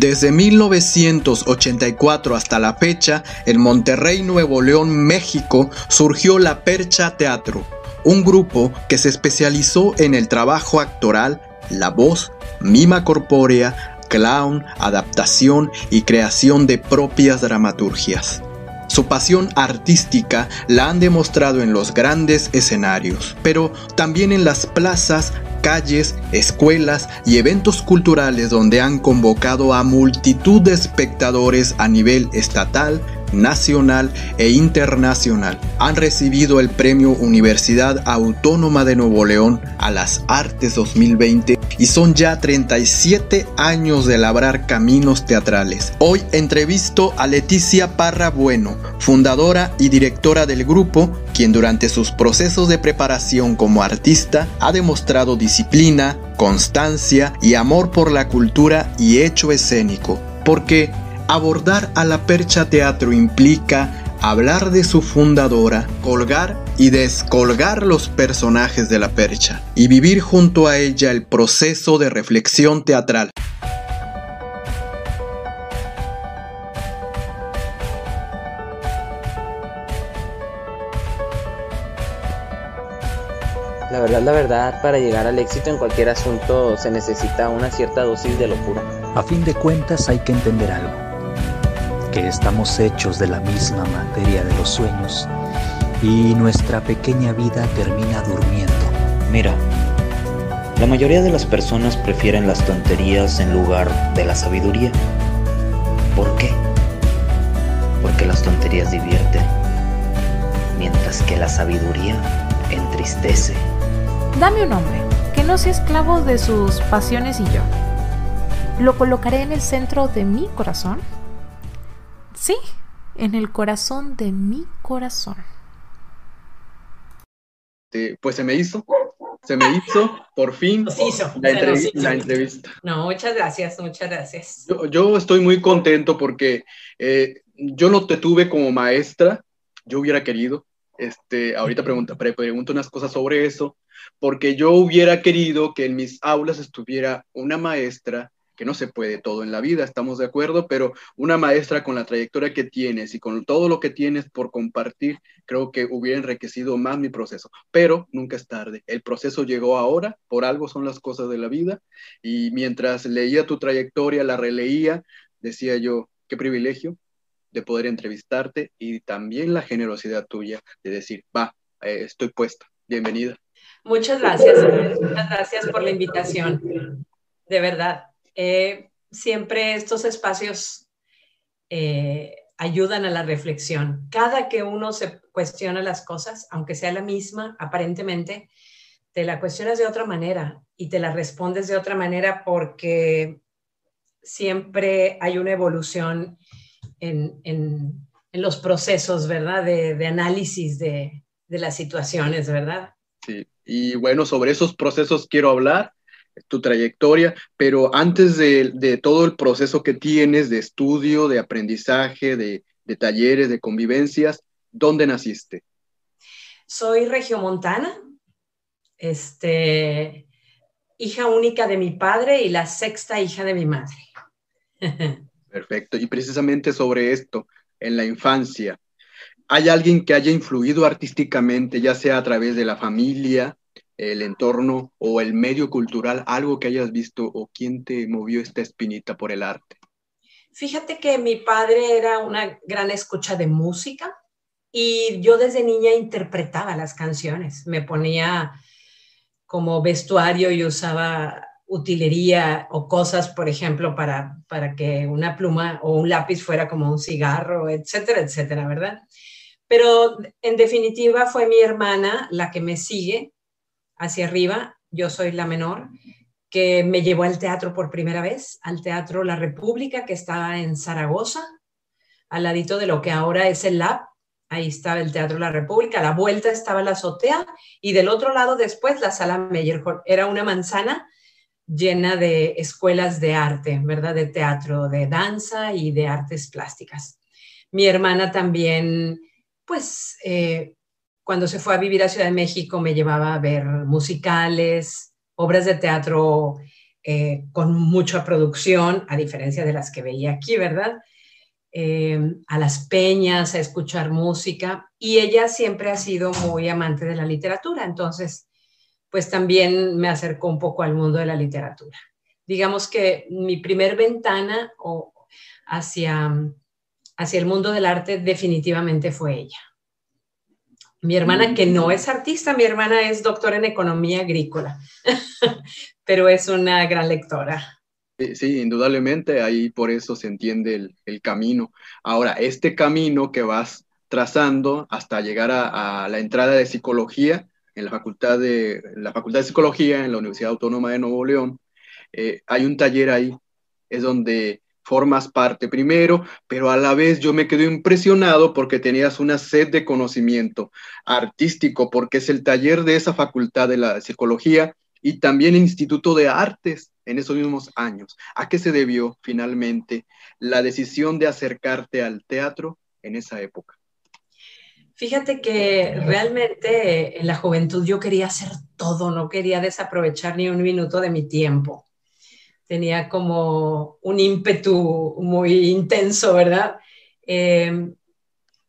Desde 1984 hasta la fecha, en Monterrey, Nuevo León, México, surgió La Percha Teatro, un grupo que se especializó en el trabajo actoral, la voz, mima corpórea, clown, adaptación y creación de propias dramaturgias. Su pasión artística la han demostrado en los grandes escenarios, pero también en las plazas, calles, escuelas y eventos culturales donde han convocado a multitud de espectadores a nivel estatal, nacional e internacional. Han recibido el Premio Universidad Autónoma de Nuevo León a las Artes 2020 y son ya 37 años de labrar caminos teatrales. Hoy entrevisto a Leticia Parra Bueno, fundadora y directora del grupo, quien durante sus procesos de preparación como artista ha demostrado disciplina, constancia y amor por la cultura y hecho escénico. Porque Abordar a la Percha Teatro implica hablar de su fundadora, colgar y descolgar los personajes de la percha y vivir junto a ella el proceso de reflexión teatral. La verdad, la verdad, para llegar al éxito en cualquier asunto se necesita una cierta dosis de locura. A fin de cuentas hay que entender algo que estamos hechos de la misma materia de los sueños y nuestra pequeña vida termina durmiendo. Mira, la mayoría de las personas prefieren las tonterías en lugar de la sabiduría. ¿Por qué? Porque las tonterías divierten, mientras que la sabiduría entristece. Dame un hombre que no sea esclavo de sus pasiones y yo. Lo colocaré en el centro de mi corazón Sí, en el corazón de mi corazón. pues se me hizo, se me hizo, por fin, la, entrevista. No, muchas gracias, muchas gracias. Yo, estoy muy contento porque eh, yo no te tuve como maestra, yo hubiera querido, este, ahorita pregunta, pregunto unas cosas sobre eso, porque yo hubiera querido que en mis aulas estuviera una maestra que no se puede todo en la vida, estamos de acuerdo, pero una maestra con la trayectoria que tienes y con todo lo que tienes por compartir, creo que hubiera enriquecido más mi proceso, pero nunca es tarde. El proceso llegó ahora, por algo son las cosas de la vida, y mientras leía tu trayectoria, la releía, decía yo, qué privilegio de poder entrevistarte y también la generosidad tuya de decir, va, eh, estoy puesta, bienvenida. Muchas gracias, muchas gracias por la invitación, de verdad. Eh, siempre estos espacios eh, ayudan a la reflexión. Cada que uno se cuestiona las cosas, aunque sea la misma, aparentemente, te la cuestionas de otra manera y te la respondes de otra manera porque siempre hay una evolución en, los procesos, ¿verdad? De, análisis de, de, las situaciones, ¿verdad? Sí, y bueno, sobre esos procesos quiero hablar tu trayectoria, pero antes de, todo el proceso que tienes de estudio, de aprendizaje, de, talleres, de convivencias, ¿dónde naciste? Soy regiomontana, este, hija única de mi padre y la sexta hija de mi madre. Perfecto, y precisamente sobre esto, en la infancia, ¿hay alguien que haya influido artísticamente, ya sea a través de la familia, el entorno o el medio cultural, algo que hayas visto o quién te movió esta espinita por el arte? Fíjate que mi padre era una gran escucha de música y yo desde niña interpretaba las canciones, me ponía como vestuario y usaba utilería o cosas, por ejemplo, para, para que una pluma o un lápiz fuera como un cigarro, etcétera, etcétera, ¿verdad? Pero en definitiva fue mi hermana la que me sigue hacia arriba, yo soy la menor, que me llevó al teatro por primera vez, al Teatro La República, que está en Zaragoza, al ladito de lo que ahora es el Lab. Ahí estaba el Teatro La República, a la vuelta estaba la azotea y del otro lado después la sala Meyerhold. Era una manzana llena de escuelas de arte, ¿verdad? De teatro, de danza y de artes plásticas. Mi hermana también, pues, eh, cuando se fue a vivir a Ciudad de México me llevaba a ver musicales, obras de teatro eh, con mucha producción, a diferencia de las que veía aquí, ¿verdad? Eh, a las peñas, a escuchar música, y ella siempre ha sido muy amante de la literatura, entonces, pues también me acercó un poco al mundo de la literatura. Digamos que mi primer ventana hacia, hacia el mundo del arte definitivamente fue ella. Mi hermana, que no es artista, mi hermana es doctora en economía agrícola, pero es una gran lectora. Sí, indudablemente, ahí por eso se entiende el, camino. Ahora, este camino que vas trazando hasta llegar a, la entrada de psicología en la facultad de, la facultad de Psicología en la Universidad Autónoma de Nuevo León, eh, hay un taller ahí, es donde formas parte primero, pero a la vez yo me quedo impresionado porque tenías una sed de conocimiento artístico, porque es el taller de esa facultad de la psicología y también el Instituto de Artes en esos mismos años. ¿A qué se debió finalmente la decisión de acercarte al teatro en esa época? Fíjate que realmente en la juventud yo quería hacer todo, no quería desaprovechar ni un minuto de mi tiempo tenía como un ímpetu muy intenso, ¿verdad? Em,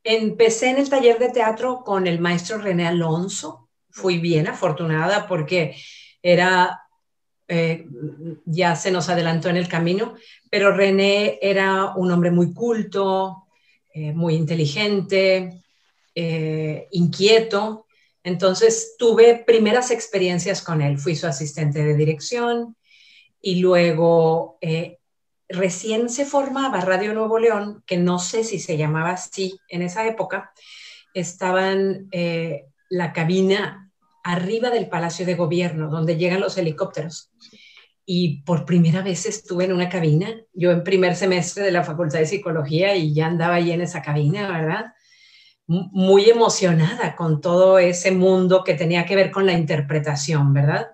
empecé en el taller de teatro con el maestro René Alonso. Fui bien afortunada porque era, eh, ya se nos adelantó en el camino, pero René era un hombre muy culto, eh, muy inteligente, eh, inquieto. Entonces tuve primeras experiencias con él. Fui su asistente de dirección, y luego eh, recién se formaba Radio Nuevo León, que no sé si se llamaba así en esa época, estaban eh, la cabina arriba del Palacio de Gobierno, donde llegan los helicópteros. Y por primera vez estuve en una cabina, yo en primer semestre de la Facultad de Psicología y ya andaba ahí en esa cabina, ¿verdad? Muy emocionada con todo ese mundo que tenía que ver con la interpretación, ¿verdad?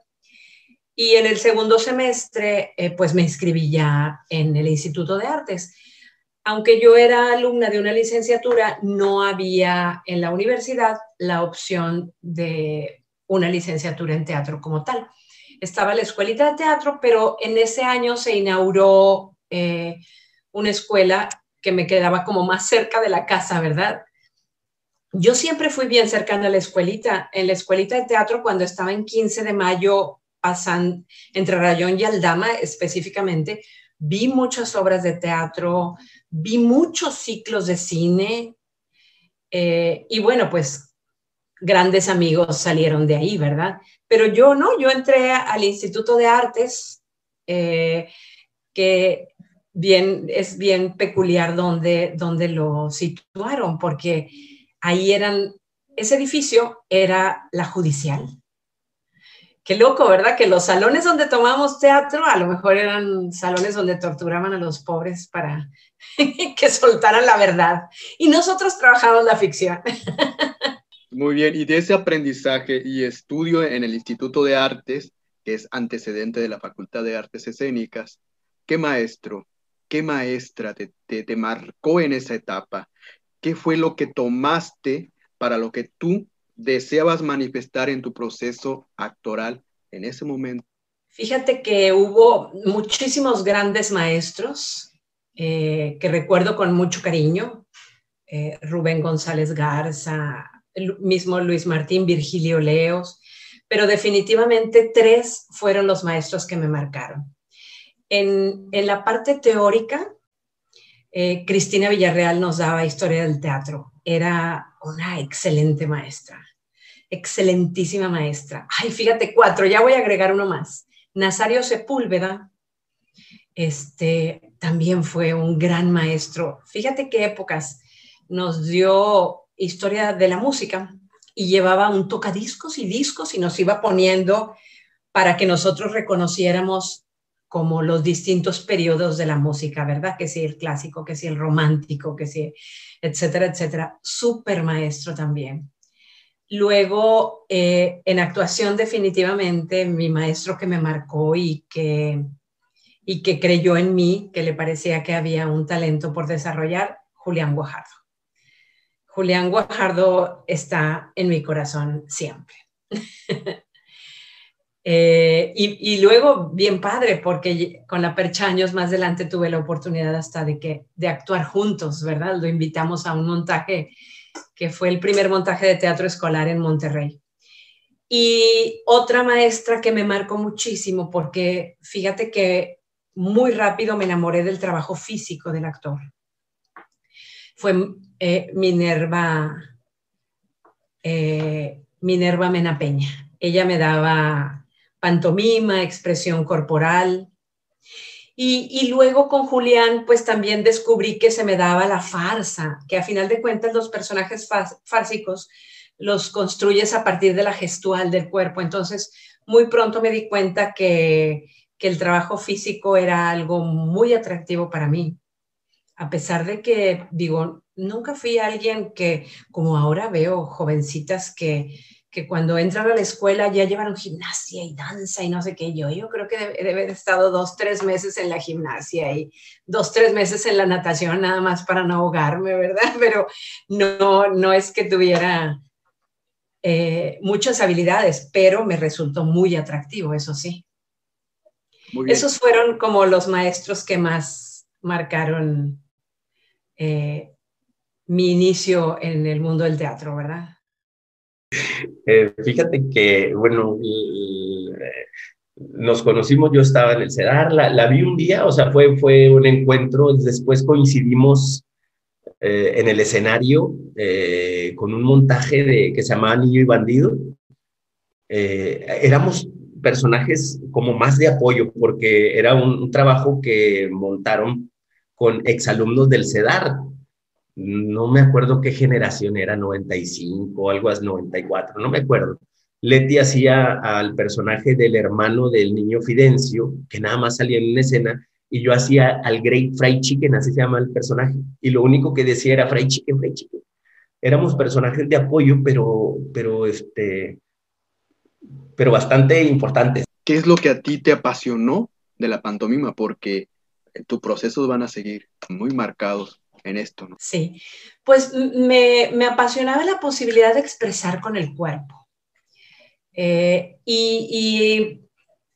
Y en el segundo semestre, eh, pues me inscribí ya en el Instituto de Artes. Aunque yo era alumna de una licenciatura, no había en la universidad la opción de una licenciatura en teatro como tal. Estaba la escuelita de teatro, pero en ese año se inauguró eh, una escuela que me quedaba como más cerca de la casa, ¿verdad? Yo siempre fui bien cercana a la escuelita. En la escuelita de teatro, cuando estaba en 15 de mayo, pasan entre Rayón y Aldama específicamente, vi muchas obras de teatro, vi muchos ciclos de cine eh, y bueno, pues grandes amigos salieron de ahí, ¿verdad? Pero yo no, yo entré al Instituto de Artes, eh, que bien, es bien peculiar donde, donde lo situaron, porque ahí eran, ese edificio era la judicial, Qué loco, ¿verdad? Que los salones donde tomamos teatro a lo mejor eran salones donde torturaban a los pobres para que soltaran la verdad. Y nosotros trabajamos la ficción. Muy bien, y de ese aprendizaje y estudio en el Instituto de Artes, que es antecedente de la Facultad de Artes Escénicas, ¿qué maestro, qué maestra te, te, te marcó en esa etapa? ¿Qué fue lo que tomaste para lo que tú deseabas manifestar en tu proceso actoral en ese momento? Fíjate que hubo muchísimos grandes maestros eh, que recuerdo con mucho cariño. Eh, Rubén González Garza, el mismo Luis Martín, Virgilio Leos, pero definitivamente tres fueron los maestros que me marcaron. En, la parte teórica, eh, Cristina Villarreal nos daba historia del teatro. Era una excelente maestra excelentísima maestra. Ay, fíjate, cuatro, ya voy a agregar uno más. Nazario Sepúlveda, este, también fue un gran maestro. Fíjate qué épocas nos dio historia de la música y llevaba un tocadiscos y discos y nos iba poniendo para que nosotros reconociéramos como los distintos periodos de la música, ¿verdad? Que si el clásico, que si el romántico, que si, etcétera, etcétera. Súper maestro también. Luego, eh, en actuación definitivamente, mi maestro que me marcó y que, y que creyó en mí, que le parecía que había un talento por desarrollar, Julián Guajardo. Julián Guajardo está en mi corazón siempre. Eh, y, luego, bien padre, porque con la Percha años más adelante tuve la oportunidad hasta de, que, de actuar juntos, ¿verdad? Lo invitamos a un montaje que fue el primer montaje de teatro escolar en Monterrey. Y otra maestra que me marcó muchísimo, porque fíjate que muy rápido me enamoré del trabajo físico del actor. Fue eh, Minerva, eh, Minerva Mena Peña. Ella me daba pantomima, expresión corporal. Y, luego con Julián, pues también descubrí que se me daba la farsa, que a final de cuentas los personajes fársicos los construyes a partir de la gestual del cuerpo. Entonces, muy pronto me di cuenta que, que el trabajo físico era algo muy atractivo para mí. A pesar de que, digo, nunca fui alguien que, como ahora veo jovencitas que, que cuando entran a la escuela ya llevan gimnasia y danza y no sé qué. Yo, yo creo que debe, haber estado dos, tres meses en la gimnasia y dos, tres meses en la natación nada más para no ahogarme, ¿verdad? Pero no, no es que tuviera eh, muchas habilidades, pero me resultó muy atractivo, eso sí. Esos fueron como los maestros que más marcaron eh, mi inicio en el mundo del teatro, ¿verdad? Eh, fíjate que, bueno, nos conocimos, yo estaba en el CEDAR, la, vi un día, o sea, fue, fue un encuentro, después coincidimos eh, en el escenario eh, con un montaje de, que se llamaba Niño y Bandido. éramos personajes como más de apoyo, porque era un, un trabajo que montaron con exalumnos del CEDAR, no me acuerdo qué generación era, 95 o algo así, 94, no me acuerdo. Leti hacía al personaje del hermano del niño Fidencio, que nada más salía en una escena, y yo hacía al Great Fried Chicken, así se llama el personaje, y lo único que decía era Fried Chicken, Fried Chicken. Éramos personajes de apoyo, pero, pero, este, pero bastante importantes. ¿Qué es lo que a ti te apasionó de la pantomima? Porque tus procesos van a seguir muy marcados en esto. Sí, pues me, apasionaba la posibilidad de expresar con el cuerpo. Eh, y,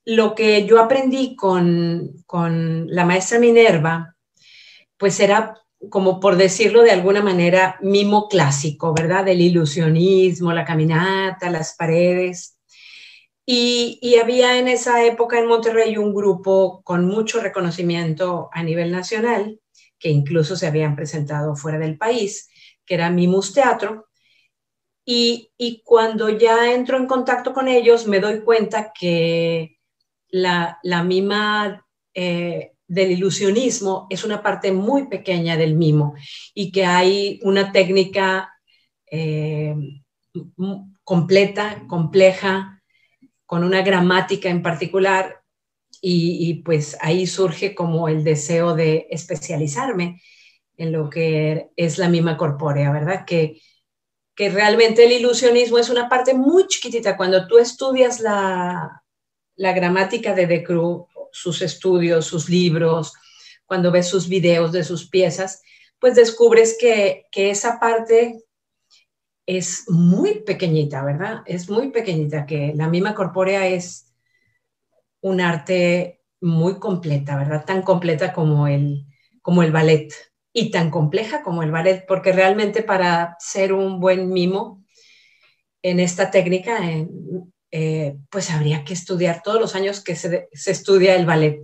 lo que yo aprendí con, con la maestra Minerva, pues era como por decirlo de alguna manera, mimo clásico, ¿verdad? Del ilusionismo, la caminata, las paredes. Y, y, había en esa época en Monterrey un grupo con mucho reconocimiento a nivel nacional que incluso se habían presentado fuera del país, que era Mimus Teatro. Y, cuando ya entro en contacto con ellos, me doy cuenta que la, mima eh, del ilusionismo es una parte muy pequeña del mimo y que hay una técnica eh, completa, compleja, con una gramática en particular y, pues ahí surge como el deseo de especializarme en lo que es la mima corpórea, ¿verdad? Que, que realmente el ilusionismo es una parte muy chiquitita. Cuando tú estudias la, la gramática de De Cruz, sus estudios, sus libros, cuando ves sus videos de sus piezas, pues descubres que, que esa parte es muy pequeñita, ¿verdad? Es muy pequeñita, que la mima corpórea es un arte muy completa, ¿verdad? Tan completa como el, como el ballet y tan compleja como el ballet, porque realmente para ser un buen mimo en esta técnica, eh, pues habría que estudiar todos los años que se, estudia el ballet.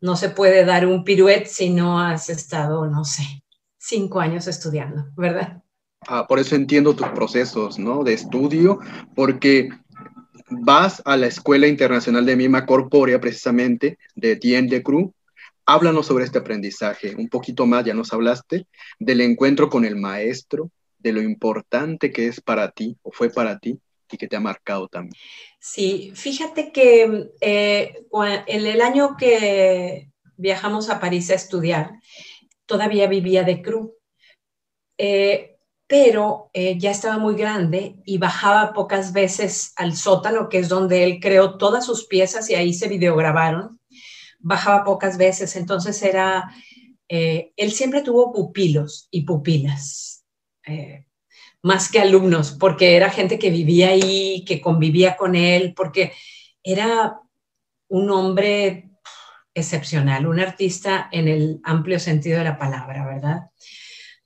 No se puede dar un piruet si no has estado, no sé, cinco años estudiando, ¿verdad? Ah, por eso entiendo tus procesos, ¿no? De estudio, porque vas a la Escuela Internacional de Mima Corpórea, precisamente, de Etienne de Cruz. Háblanos sobre este aprendizaje, un poquito más, ya nos hablaste, del encuentro con el maestro, de lo importante que es para ti o fue para ti y que te ha marcado también. Sí, fíjate que eh, en el año que viajamos a París a estudiar, todavía vivía de Cruz. Eh, pero eh, ya estaba muy grande y bajaba pocas veces al sótano, que es donde él creó todas sus piezas y ahí se videograbaron. Bajaba pocas veces, entonces era, eh, él siempre tuvo pupilos y pupilas, eh, más que alumnos, porque era gente que vivía ahí, que convivía con él, porque era un hombre excepcional, un artista en el amplio sentido de la palabra, ¿verdad?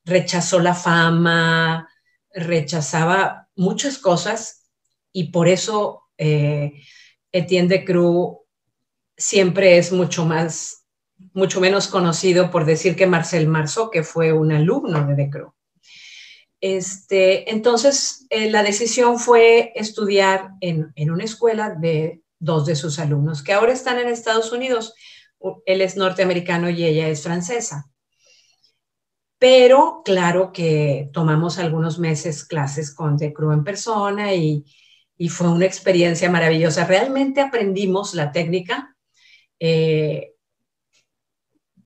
Rechazó la fama, rechazaba muchas cosas y por eso eh, Etienne de Cruz siempre es mucho más, mucho menos conocido por decir que Marcel Marceau, que fue un alumno de De Cruz. Este, entonces, eh, la decisión fue estudiar en, en, una escuela de dos de sus alumnos, que ahora están en Estados Unidos. Él es norteamericano y ella es francesa. Pero claro que tomamos algunos meses clases con De Cruz en persona y, y fue una experiencia maravillosa. Realmente aprendimos la técnica eh,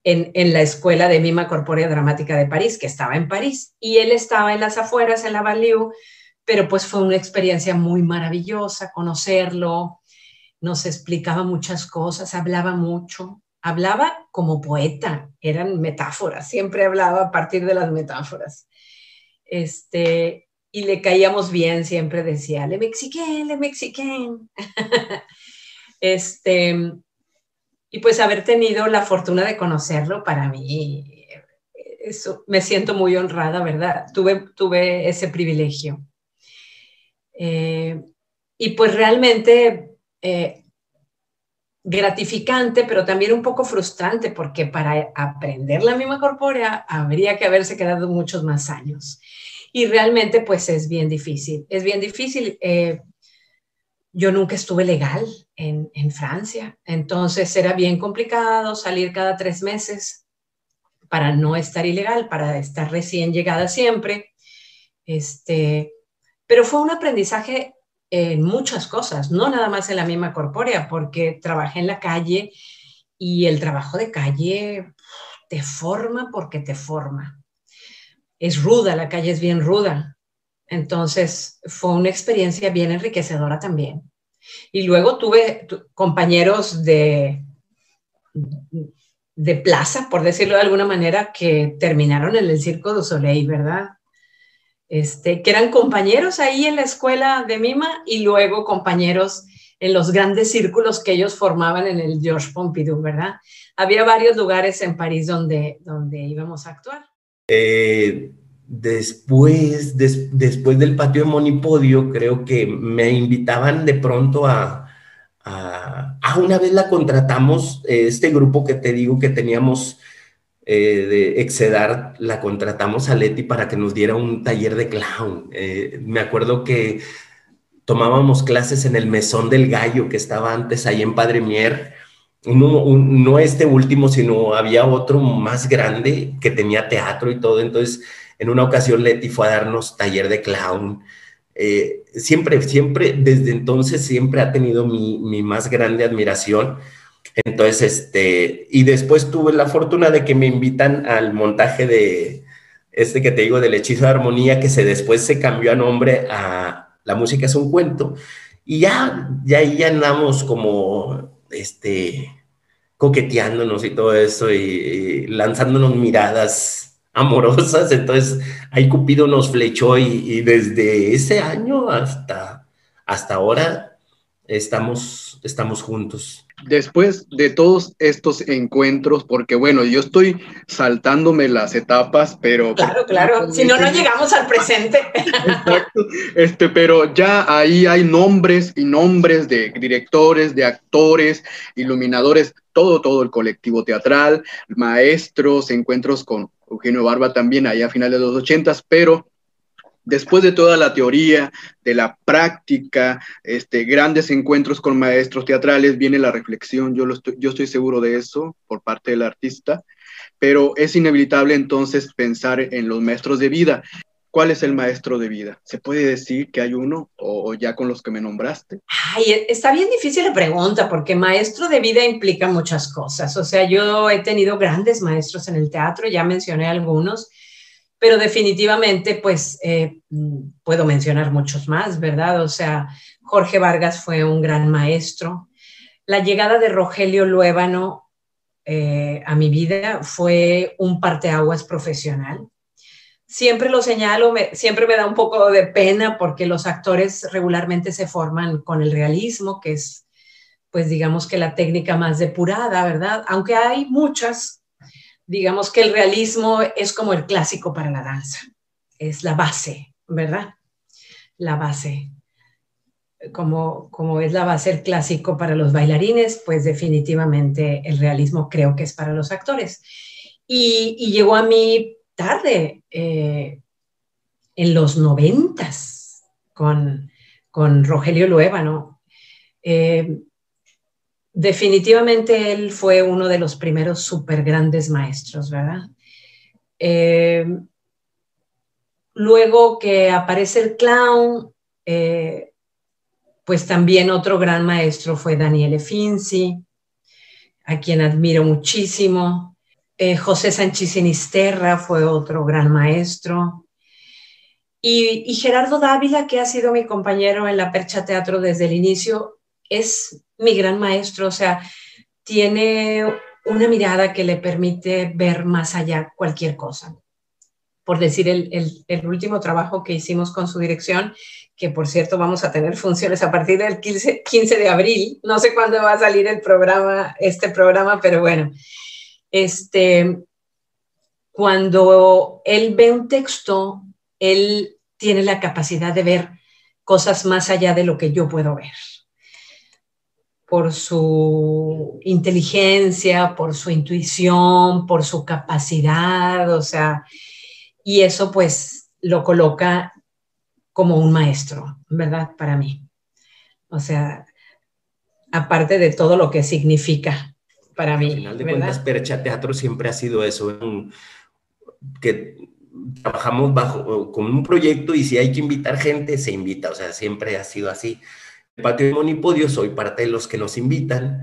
en, en, la Escuela de Mima Corpórea Dramática de París, que estaba en París, y él estaba en las afueras, en la Value, pero pues fue una experiencia muy maravillosa conocerlo, nos explicaba muchas cosas, hablaba mucho, hablaba como poeta, eran metáforas, siempre hablaba a partir de las metáforas. Este, y le caíamos bien, siempre decía, le mexiquén, le mexiquén. este, y pues haber tenido la fortuna de conocerlo para mí, eso, me siento muy honrada, ¿verdad? Tuve, tuve ese privilegio. Eh, y pues realmente eh, gratificante, pero también un poco frustrante, porque para aprender la misma corpórea habría que haberse quedado muchos más años. Y realmente pues es bien difícil. Es bien difícil. Eh, yo nunca estuve legal en, en, Francia, entonces era bien complicado salir cada tres meses para no estar ilegal, para estar recién llegada siempre. Este, pero fue un aprendizaje muchas cosas, no nada más en la misma corpórea, porque trabajé en la calle y el trabajo de calle te forma porque te forma. Es ruda, la calle es bien ruda, entonces fue una experiencia bien enriquecedora también. Y luego tuve compañeros de, de plaza, por decirlo de alguna manera, que terminaron en el Circo du Soleil, ¿verdad? Este, que eran compañeros ahí en la escuela de Mima y luego compañeros en los grandes círculos que ellos formaban en el Georges Pompidou, ¿verdad? Había varios lugares en París donde, donde íbamos a actuar. Eh, después, después del patio de Monipodio, creo que me invitaban de pronto a, a, a una vez la contratamos, eh, este grupo que te digo que teníamos eh, de Excedar, la contratamos a Leti para que nos diera un taller de clown. Eh, me acuerdo que tomábamos clases en el Mesón del Gallo, que estaba antes ahí en Padre Mier, no este último, sino había otro más grande que tenía teatro y todo, entonces en una ocasión Leti fue a darnos taller de clown. Eh, siempre, siempre, desde entonces, siempre ha tenido mi, mi, más grande admiración. Entonces, este, y después tuve la fortuna de que me invitan al montaje de este que te digo del hechizo de armonía, que se después se cambió a nombre a La música es un cuento. Y ya, ya ahí ya andamos como, este, coqueteándonos y todo eso y, y lanzándonos miradas amorosas, entonces ahí Cupido nos flechó y, desde ese año hasta, hasta ahora estamos, estamos juntos. Después de todos estos encuentros, porque bueno, yo estoy saltándome las etapas, pero... Claro, claro, si no, no llegamos al presente. Exacto, este, pero ya ahí hay nombres y nombres de directores, de actores, iluminadores, todo, todo el colectivo teatral, maestros, encuentros con Eugenio Barba también allá a finales de los ochentas, pero después de toda la teoría, de la práctica, este, grandes encuentros con maestros teatrales, viene la reflexión, yo, lo estoy, yo estoy seguro de eso por parte del artista, pero es inevitable entonces pensar en los maestros de vida. ¿Cuál es el maestro de vida? ¿Se puede decir que hay uno o, ya con los que me nombraste? Ay, está bien difícil la pregunta porque maestro de vida implica muchas cosas. O sea, yo he tenido grandes maestros en el teatro, ya mencioné algunos, pero definitivamente pues eh, puedo mencionar muchos más, ¿verdad? O sea, Jorge Vargas fue un gran maestro. La llegada de Rogelio Luébano eh, a mi vida fue un parteaguas profesional siempre lo señalo, siempre me da un poco de pena porque los actores regularmente se forman con el realismo, que es pues digamos que la técnica más depurada, ¿verdad? Aunque hay muchas, digamos que el realismo es como el clásico para la danza, es la base, ¿verdad? La base. Como, como es la base el clásico para los bailarines, pues definitivamente el realismo creo que es para los actores. Y, llegó a mí tarde, eh, en los noventas, con, con Rogelio Luébano. Eh, definitivamente él fue uno de los primeros súper grandes maestros, ¿verdad? Eh, luego que aparece el clown, eh, pues también otro gran maestro fue Daniele Finzi, a quien admiro muchísimo. Eh, José Sánchez Sinisterra fue otro gran maestro. Y, y, Gerardo Dávila, que ha sido mi compañero en la Percha Teatro desde el inicio, es mi gran maestro, o sea, tiene una mirada que le permite ver más allá cualquier cosa. Por decir, el, último trabajo que hicimos con su dirección, que por cierto vamos a tener funciones a partir del 15, 15 de abril, no sé cuándo va a salir el programa, este programa, pero bueno, este, cuando él ve un texto, él tiene la capacidad de ver cosas más allá de lo que yo puedo ver por su inteligencia, por su intuición, por su capacidad, o sea, y eso pues lo coloca como un maestro, ¿verdad? Para mí. O sea, aparte de todo lo que significa para mí. Al final de cuentas, Percha Teatro siempre ha sido eso, que trabajamos bajo con un proyecto y si hay que invitar gente, se invita, o sea, siempre ha sido así. Patio Monipodio soy parte de los que nos invitan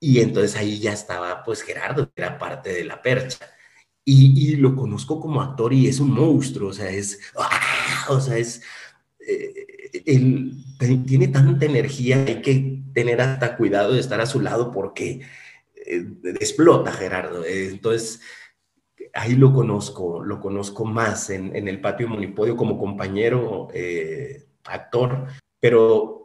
y entonces ahí ya estaba pues Gerardo, que era parte de la percha. Y, lo conozco como actor y es un monstruo, o sea, es, ¡ah! o sea, es, eh, él tiene tanta energía, hay que tener hasta cuidado de estar a su lado porque eh, explota Gerardo. entonces, ahí lo conozco, lo conozco más en, en el patio Monipodio como compañero eh, actor, pero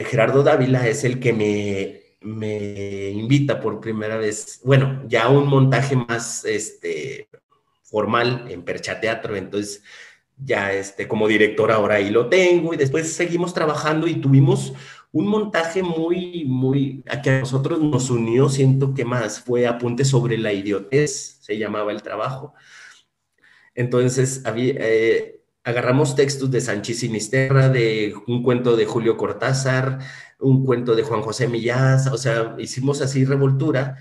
Gerardo Dávila es el que me, me invita por primera vez, bueno, ya un montaje más este, formal en Percha Teatro, entonces ya este, como director ahora ahí lo tengo y después seguimos trabajando y tuvimos un montaje muy, muy, a que a nosotros nos unió, siento que más fue Apunte sobre la idiotez, se llamaba el trabajo. Entonces, había, eh, agarramos textos de Sánchez Sinisterra, de un cuento de Julio Cortázar, un cuento de Juan José Millás, o sea, hicimos así revoltura.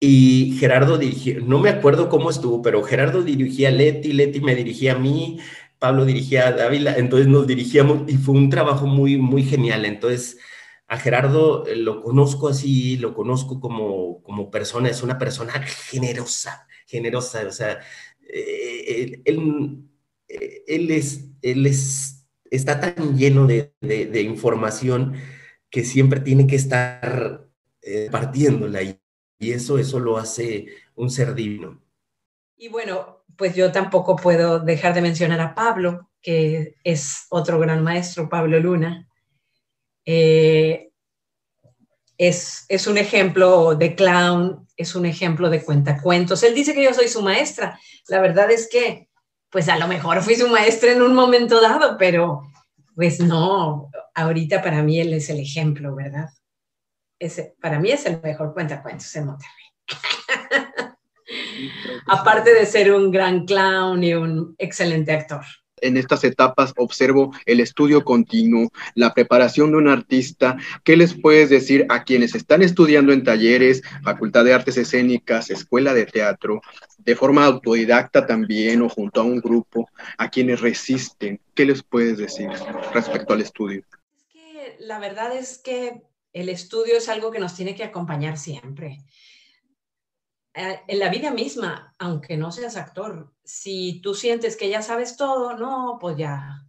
Y Gerardo dirigió, no me acuerdo cómo estuvo, pero Gerardo dirigía a Leti, Leti me dirigía a mí, Pablo dirigía a Dávila, entonces nos dirigíamos y fue un trabajo muy, muy genial. Entonces, a Gerardo eh, lo conozco así, lo conozco como, como persona, es una persona generosa, generosa, o sea, eh, él eh, él, es, él es, está tan lleno de, información que siempre tiene que estar eh, partiéndola y, eso, eso lo hace un ser divino. Y bueno, pues yo tampoco puedo dejar de mencionar a Pablo, que es otro gran maestro, Pablo Luna. Eh, es, es, un ejemplo de clown, es un ejemplo de cuentacuentos. Él dice que yo soy su maestra. La verdad es que pues a lo mejor fui su maestra en un momento dado, pero pues no, ahorita para mí él es el ejemplo, ¿verdad? Ese, para mí es el mejor cuentacuentos en Monterrey. Aparte de ser un gran clown y un excelente actor en estas etapas observo el estudio continuo, la preparación de un artista. ¿Qué les puedes decir a quienes están estudiando en talleres, Facultad de Artes Escénicas, Escuela de Teatro, de forma autodidacta también o junto a un grupo, a quienes resisten? ¿Qué les puedes decir respecto al estudio? La verdad es que el estudio es algo que nos tiene que acompañar siempre. Eh, en la vida misma, aunque no seas actor, si tú sientes que ya sabes todo, no, pues ya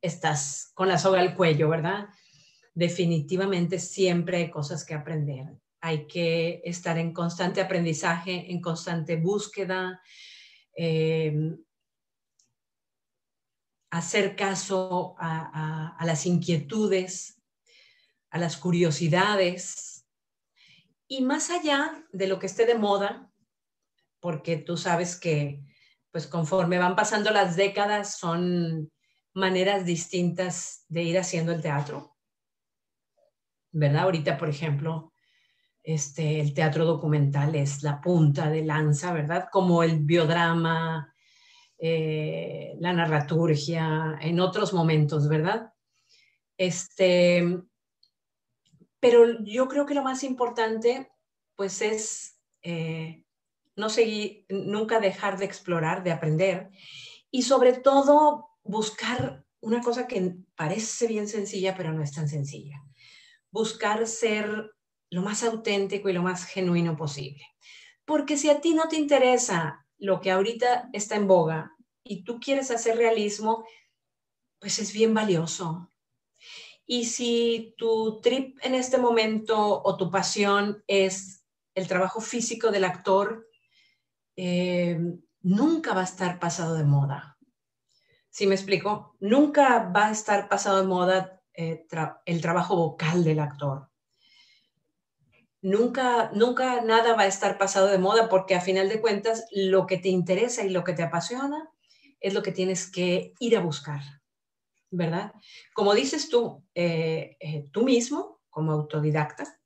estás con la soga al cuello, ¿verdad? Definitivamente siempre hay cosas que aprender. Hay que estar en constante aprendizaje, en constante búsqueda, eh, hacer caso a las inquietudes, a las curiosidades y más allá de lo que esté de moda, porque tú sabes que pues conforme van pasando las décadas son maneras distintas de ir haciendo el teatro. ¿Verdad? Ahorita, por ejemplo, este, el teatro documental es la punta de lanza, ¿verdad? Como el biodrama, eh, la narraturgia, en otros momentos, ¿verdad? Este, pero yo creo que lo más importante, pues, es eh, no seguir, nunca dejar de explorar, de aprender y sobre todo buscar una cosa que parece bien sencilla, pero no es tan sencilla. Buscar ser lo más auténtico y lo más genuino posible. Porque si a ti no te interesa lo que ahorita está en boga y tú quieres hacer realismo, pues es bien valioso. Y si tu trip en este momento o tu pasión es el trabajo físico del actor, eh, nunca va a estar pasado de moda. ¿Sí me explico? Nunca va a estar pasado de moda eh, el trabajo vocal del actor. Nunca, nunca nada va a estar pasado de moda porque a final de cuentas lo que te interesa y lo que te apasiona es lo que tienes que ir a buscar, ¿verdad? Como dices tú, eh, tú mismo, como autodidacta,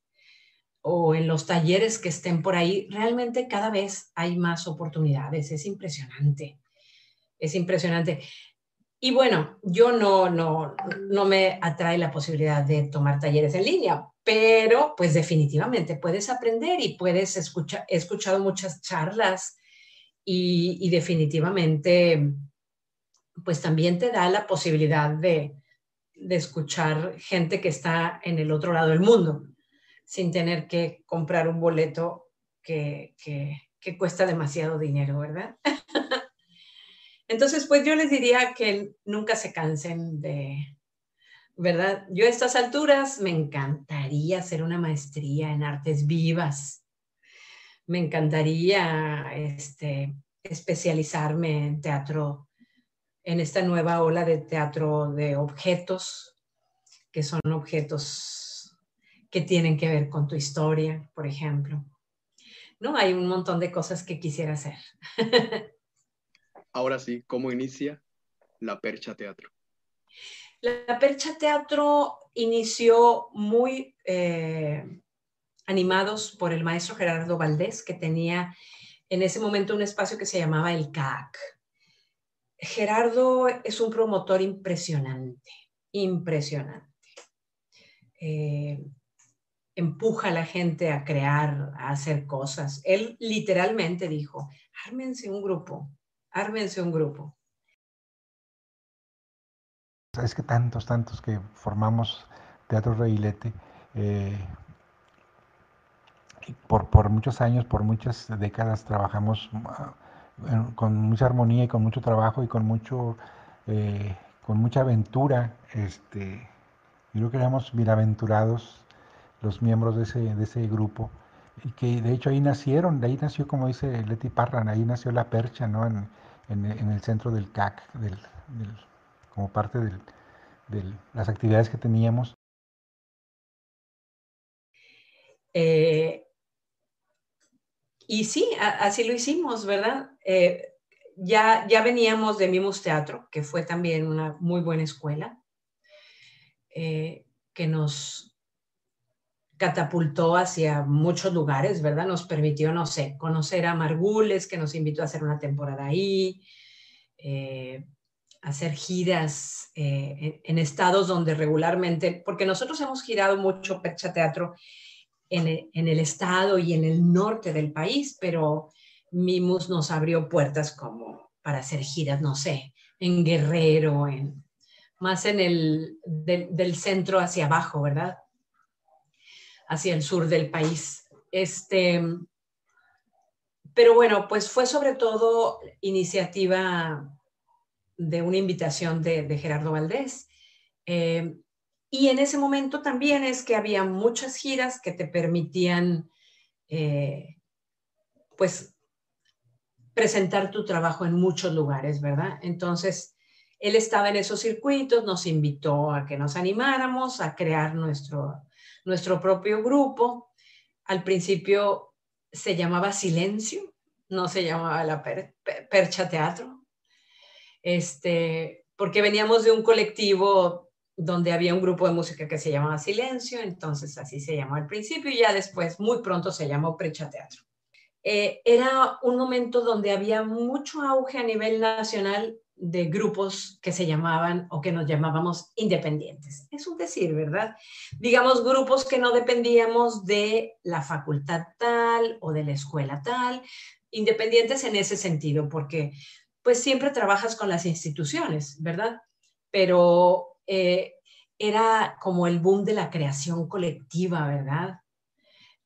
o en los talleres que estén por ahí, realmente cada vez hay más oportunidades. Es impresionante. Es impresionante. Y bueno, yo no, no, no me atrae la posibilidad de tomar talleres en línea, pero pues definitivamente puedes aprender y puedes escuchar, he escuchado muchas charlas y definitivamente pues también te da la posibilidad de, de escuchar gente que está en el otro lado del mundo sin tener que comprar un boleto que, cuesta demasiado dinero, ¿verdad? Entonces, pues yo les diría que nunca se cansen de, ¿verdad? Yo a estas alturas me encantaría hacer una maestría en artes vivas. Me encantaría este, especializarme en teatro, en esta nueva ola de teatro de objetos, que son objetos que tienen que ver con tu historia, por ejemplo. No, hay un montón de cosas que quisiera hacer. Ahora sí, ¿cómo inicia la Percha Teatro? La Percha Teatro inició muy eh, animados por el maestro Gerardo Valdés, que tenía en ese momento un espacio que se llamaba el CAC. Gerardo es un promotor impresionante, impresionante. Eh, empuja a la gente a crear, a hacer cosas. Él literalmente dijo, ármense un grupo, ármense un grupo. Es que tantos, tantos que formamos Teatro Reilete, eh, por, por, muchos años, por muchas décadas trabajamos ah, con mucha armonía y con mucho trabajo y con mucho, eh, con mucha aventura. Este, yo creo que éramos bienaventurados los miembros de ese, de ese grupo, y que de hecho ahí nacieron, de ahí nació, como dice Leti Parran, ahí nació la percha, ¿no? En, el centro del CAC, del, como parte de las actividades que teníamos. Eh, y sí, así lo hicimos, ¿verdad? Eh, ya, ya veníamos de Mimus Teatro, que fue también una muy buena escuela, eh, que nos, catapultó hacia muchos lugares, ¿verdad? Nos permitió, no sé, conocer a Margules, que nos invitó a hacer una temporada ahí, eh, hacer giras eh, en, estados donde regularmente, porque nosotros hemos girado mucho Percha Teatro en el, estado y en el norte del país, pero Mimus nos abrió puertas como para hacer giras, no sé, en Guerrero, en, más en el del centro hacia abajo, ¿verdad? hacia el sur del país. Este, pero bueno, pues fue sobre todo iniciativa de una invitación de, Gerardo Valdés. Eh, y en ese momento también es que había muchas giras que te permitían, eh, pues, presentar tu trabajo en muchos lugares, ¿verdad? Entonces, él estaba en esos circuitos, nos invitó a que nos animáramos a crear nuestro, nuestro propio grupo. Al principio se llamaba Silencio, no se llamaba la Percha Teatro, este, porque veníamos de un colectivo donde había un grupo de música que se llamaba Silencio, entonces así se llamó al principio y ya después, muy pronto, se llamó Percha Teatro. Eh, era un momento donde había mucho auge a nivel nacional de grupos que se llamaban o que nos llamábamos independientes. Es un decir, ¿verdad? Digamos, grupos que no dependíamos de la facultad tal o de la escuela tal, independientes en ese sentido, porque pues siempre trabajas con las instituciones, ¿verdad? Pero eh, era como el boom de la creación colectiva, ¿verdad?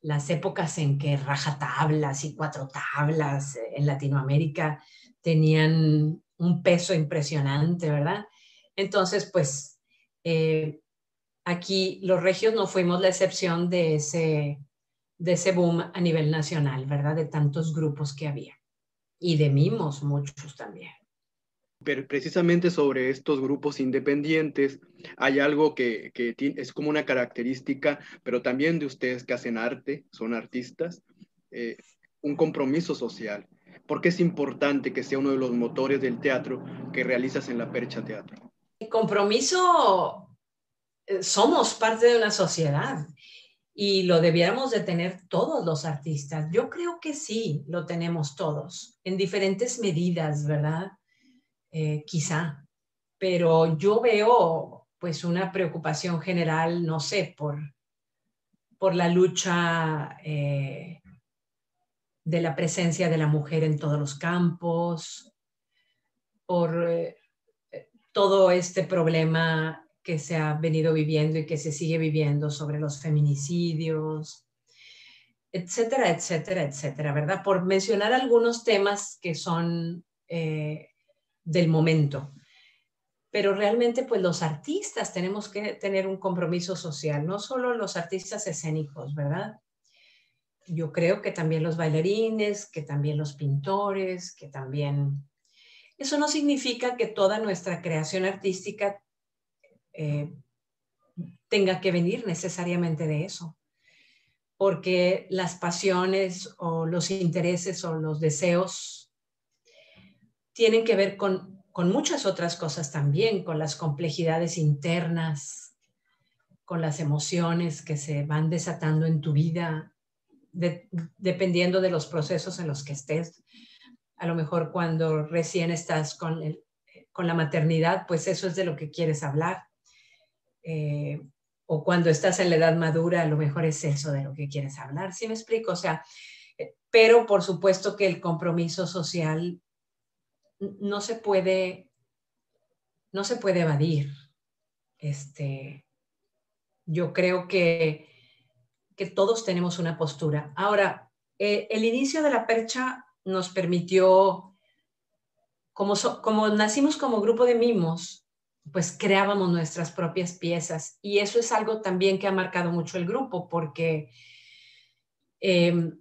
Las épocas en que rajatablas y cuatro tablas eh, en Latinoamérica tenían un peso impresionante, ¿verdad? Entonces, pues eh, aquí los regios no fuimos la excepción de ese, de ese boom a nivel nacional, ¿verdad? De tantos grupos que había. Y de mimos muchos también. Pero precisamente sobre estos grupos independientes hay algo que, es como una característica, pero también de ustedes que hacen arte, son artistas, eh, un compromiso social. porque es importante que sea uno de los motores del teatro que realizas en la Percha Teatro? El compromiso, eh, somos parte de una sociedad y lo debiéramos de tener todos los artistas. Yo creo que sí, lo tenemos todos, en diferentes medidas, ¿verdad? Eh, quizá, pero yo veo pues una preocupación general, no sé, por, por la lucha eh, de la presencia de la mujer en todos los campos, por eh, todo este problema que se ha venido viviendo y que se sigue viviendo sobre los feminicidios, etcétera, etcétera, etcétera, ¿verdad? Por mencionar algunos temas que son del momento. Pero realmente, pues los artistas tenemos que tener un compromiso social, no solo los artistas escénicos, ¿verdad? Yo creo que también los bailarines, que también los pintores, que también... Eso no significa que toda nuestra creación artística eh, tenga que venir necesariamente de eso, porque las pasiones o los intereses o los deseos tienen que ver con, muchas otras cosas también, con las complejidades internas, con las emociones que se van desatando en tu vida, dependiendo de los procesos en los que estés. A lo mejor cuando recién estás con, con la maternidad, pues eso es de lo que quieres hablar. Eh, o cuando estás en la edad madura, a lo mejor es eso de lo que quieres hablar. ¿Sí me explico? O sea, eh, pero por supuesto que el compromiso social no se puede, no se puede evadir. Este, yo creo que, que todos tenemos una postura. Ahora, eh, el inicio de la percha nos permitió, como, como nacimos como grupo de mimos, pues creábamos nuestras propias piezas y eso es algo también que ha marcado mucho el grupo porque em,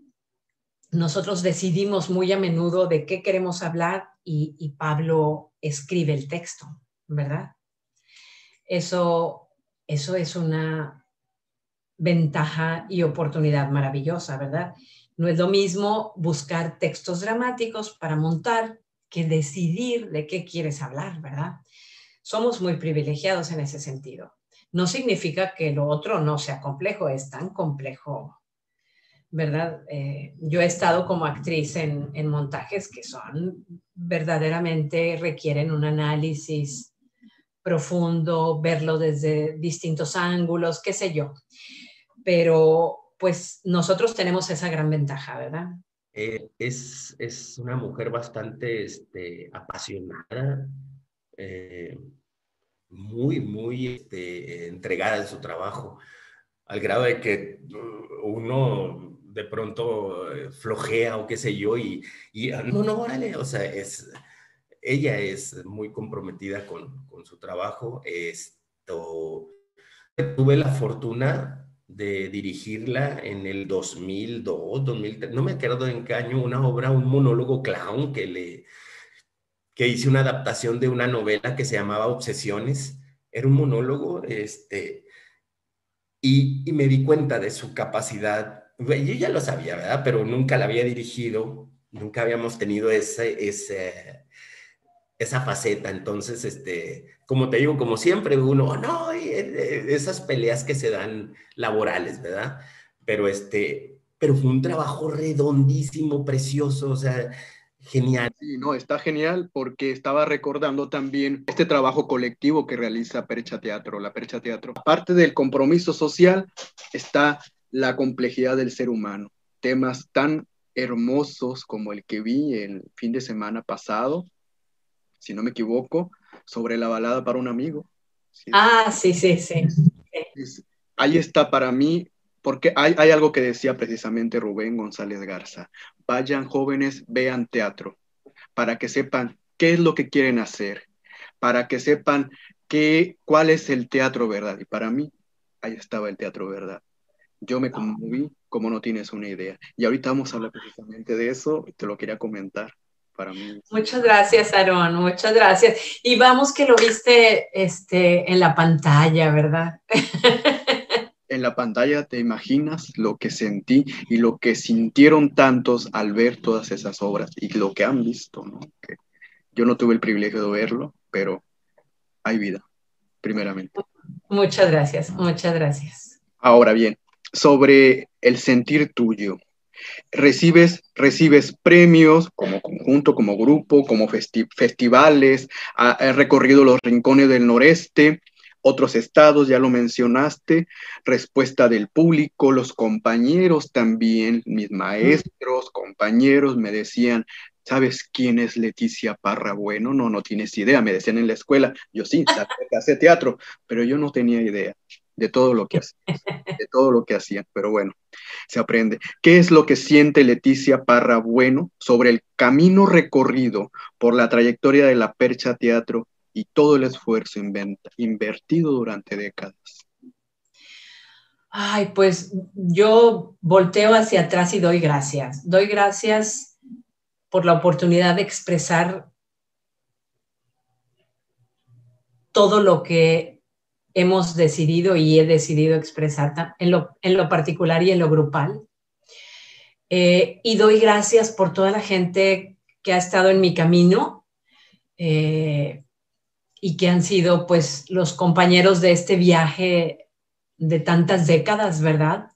nosotros decidimos muy a menudo de qué queremos hablar y, Pablo escribe el texto, ¿verdad? Eso, eso es una ventaja y oportunidad maravillosa, ¿verdad? No es lo mismo buscar textos dramáticos para montar que decidir de qué quieres hablar, ¿verdad? Somos muy privilegiados en ese sentido. No significa que lo otro no sea complejo, es tan complejo ¿verdad? Eh, yo he estado como actriz en, montajes que son verdaderamente requieren un análisis profundo, verlo desde distintos ángulos, qué sé yo. Pero pues nosotros tenemos esa gran ventaja, ¿verdad? Eh, es, es, una mujer bastante este, apasionada, eh, muy, muy este, entregada en su trabajo, al grado de que uno de pronto eh, flojea o qué sé yo, y, y ah, no, no, órale, o sea, es, ella es muy comprometida con, con su trabajo. Esto, tuve la fortuna de dirigirla en el 2002, 2003, no me acuerdo en qué año, una obra, un monólogo clown que le que hice una adaptación de una novela que se llamaba Obsesiones. Era un monólogo, este, y, y me di cuenta de su capacidad. Yo ya lo sabía, ¿verdad? Pero nunca la había dirigido, nunca habíamos tenido ese, ese, esa faceta. Entonces, este, como te digo, como siempre, uno, no, esas peleas que se dan laborales, ¿verdad? Pero este, pero fue un trabajo redondísimo, precioso, o sea, genial. Sí, no, está genial porque estaba recordando también este trabajo colectivo que realiza Percha Teatro, la Percha Teatro. Aparte del compromiso social está la complejidad del ser humano. Temas tan hermosos como el que vi el fin de semana pasado, si no me equivoco, sobre la balada para un amigo. Ah, sí, sí, sí. Ahí está para mí porque hay, hay, algo que decía precisamente Rubén González Garza. Vayan jóvenes, vean teatro, para que sepan qué es lo que quieren hacer, para que sepan qué, cuál es el teatro verdad. Y para mí, ahí estaba el teatro verdad. Yo me conmoví como no tienes una idea. Y ahorita vamos a hablar precisamente de eso, y te lo quería comentar. Para mí. Muchas gracias, Aaron, muchas gracias. Y vamos que lo viste este, en la pantalla, ¿verdad? en la pantalla te imaginas lo que sentí y lo que sintieron tantos al ver todas esas obras y lo que han visto, ¿no? Que yo no tuve el privilegio de verlo, pero hay vida, primeramente. Muchas gracias, muchas gracias. Ahora bien, sobre el sentir tuyo. Recibes, recibes premios como conjunto, como grupo, como festivales, ha recorrido los rincones del noreste, otros estados, ya lo mencionaste, respuesta del público, los compañeros también, mis maestros, compañeros me decían, ¿sabes quién es Leticia Parra Bueno? No, no tienes idea, me decían en la escuela, yo sí, hace teatro, pero yo no tenía idea de todo lo que hacían, de todo lo que hacían, pero bueno, se aprende. ¿Qué es lo que siente Leticia Parra Bueno sobre el camino recorrido por la trayectoria de la Percha Teatro y todo el esfuerzo invertido durante décadas? Ay, pues yo volteo hacia atrás y doy gracias. Doy gracias por la oportunidad de expresar todo lo que hemos decidido y he decidido expresar en lo, en lo particular y en lo grupal. Eh, y doy gracias por toda la gente que ha estado en mi camino. Eh, y que han sido pues los compañeros de este viaje de tantas décadas, ¿verdad?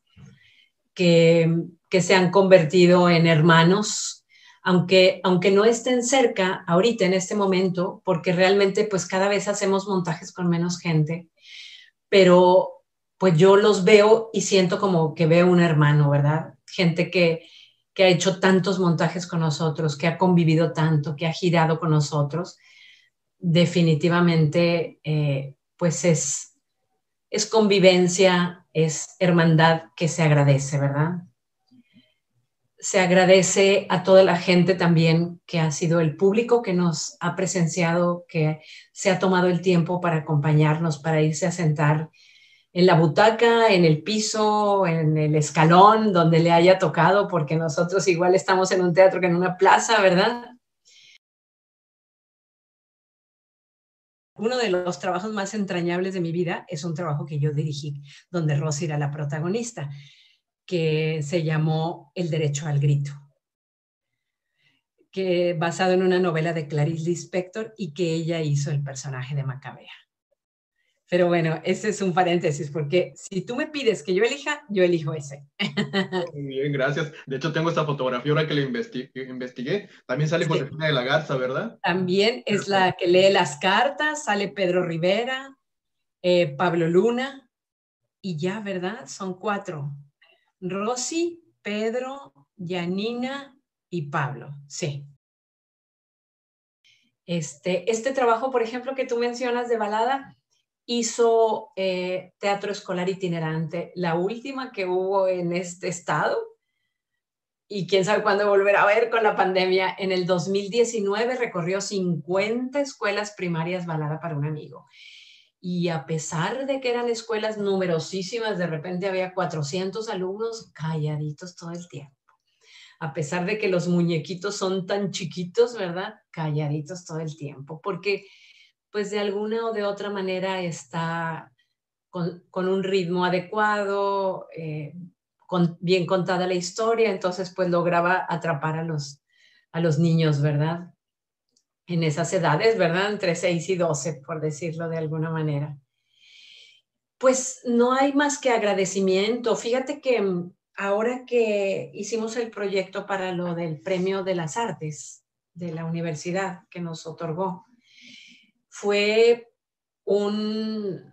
Que, que se han convertido en hermanos, aunque, aunque no estén cerca ahorita en este momento, porque realmente pues cada vez hacemos montajes con menos gente, pero pues yo los veo y siento como que veo un hermano, ¿verdad? Gente que, que ha hecho tantos montajes con nosotros, que ha convivido tanto, que ha girado con nosotros definitivamente eh, pues es, es convivencia, es hermandad que se agradece, ¿verdad? Se agradece a toda la gente también que ha sido el público que nos ha presenciado, que se ha tomado el tiempo para acompañarnos, para irse a sentar en la butaca, en el piso, en el escalón, donde le haya tocado, porque nosotros igual estamos en un teatro que en una plaza, ¿verdad? uno de los trabajos más entrañables de mi vida es un trabajo que yo dirigí, donde Rosy era la protagonista, que se llamó El Derecho al Grito, que basado en una novela de Clarice Lispector y que ella hizo el personaje de Macabea. Pero bueno, ese es un paréntesis, porque si tú me pides que yo elija, yo elijo ese. Muy bien, gracias. De hecho, tengo esta fotografía ahora que la investigué. También sale Josefina de la Garza, ¿verdad? También es la que lee las cartas, sale Pedro Rivera, eh, Pablo Luna, y ya, ¿verdad? Son cuatro. Rosy, Pedro, Yanina y Pablo, sí. Este, este trabajo, por ejemplo, que tú mencionas de balada, hizo eh, teatro escolar itinerante, la última que hubo en este estado, y quién sabe cuándo volverá a ver con la pandemia. En el 2019 recorrió 50 escuelas primarias balada para un amigo. Y a pesar de que eran escuelas numerosísimas, de repente había 400 alumnos calladitos todo el tiempo. A pesar de que los muñequitos son tan chiquitos, ¿verdad? Calladitos todo el tiempo, porque pues de alguna o de otra manera está con, un ritmo adecuado, eh, con, bien contada la historia, entonces pues lograba atrapar a los, a los niños, ¿verdad? En esas edades, ¿verdad? Entre 6 y 12, por decirlo de alguna manera. Pues no hay más que agradecimiento. Fíjate que mm, ahora que hicimos el proyecto para lo del Premio de las Artes de la universidad que nos otorgó, fue un,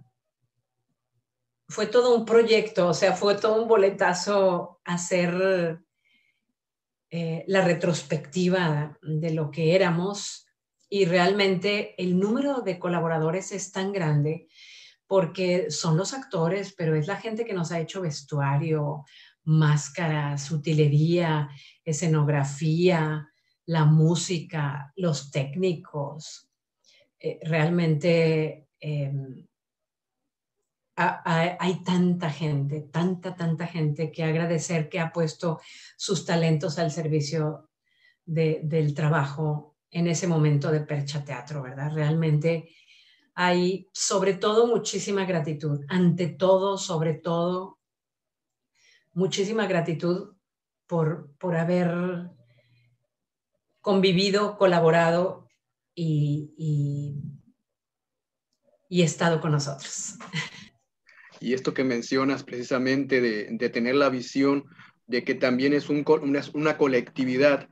fue todo un proyecto, o sea, fue todo un boletazo hacer eh, la retrospectiva de lo que éramos y realmente el número de colaboradores es tan grande porque son los actores, pero es la gente que nos ha hecho vestuario, máscaras, utilería, escenografía, la música, los técnicos. Eh, realmente em, hay tanta gente, tanta, tanta gente que agradecer que ha puesto sus talentos al servicio del trabajo en ese momento de Percha Teatro, ¿verdad? Realmente hay sobre todo muchísima gratitud, ante todo, sobre todo, muchísima gratitud por, por haber convivido, colaborado y, y, estado con nosotros. Y esto que mencionas precisamente de, tener la visión de que también es un, una, colectividad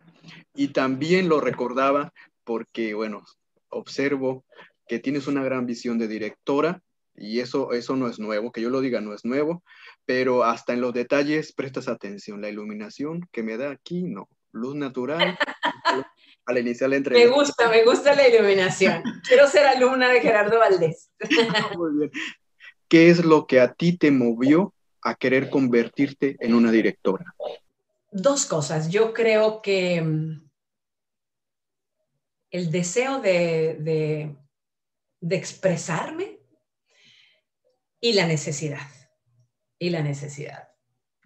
y también lo recordaba porque, bueno, observo que tienes una gran visión de directora y eso, eso no es nuevo, que yo lo diga no es nuevo, pero hasta en los detalles prestas atención. La iluminación que me da aquí, no. Luz natural. al iniciar la entrevista. Me gusta, me gusta la iluminación. Quiero ser alumna de Gerardo Valdés. Muy bien. ¿qué es lo que a ti te movió a querer convertirte en una directora? Dos cosas. Yo creo que mm, el deseo de, expresarme y la necesidad. Y la necesidad.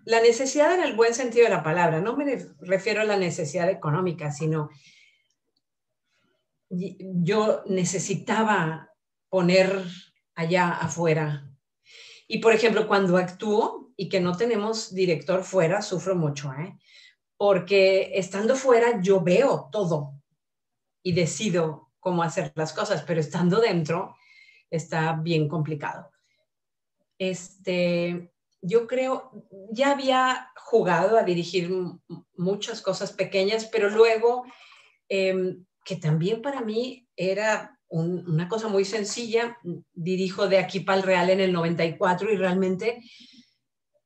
La necesidad en el buen sentido de la palabra. No me refiero a la necesidad económica, sino yo necesitaba poner allá afuera y por ejemplo, cuando actúo y que no tenemos director fuera, sufro mucho, ¿eh? Porque estando fuera yo veo todo y decido cómo hacer las cosas, pero estando dentro está bien complicado. Este, yo creo, ya había jugado a dirigir muchas cosas pequeñas, pero luego, em, que también para mí era una cosa muy sencilla, dirijo de aquí para el Real en el 94 y realmente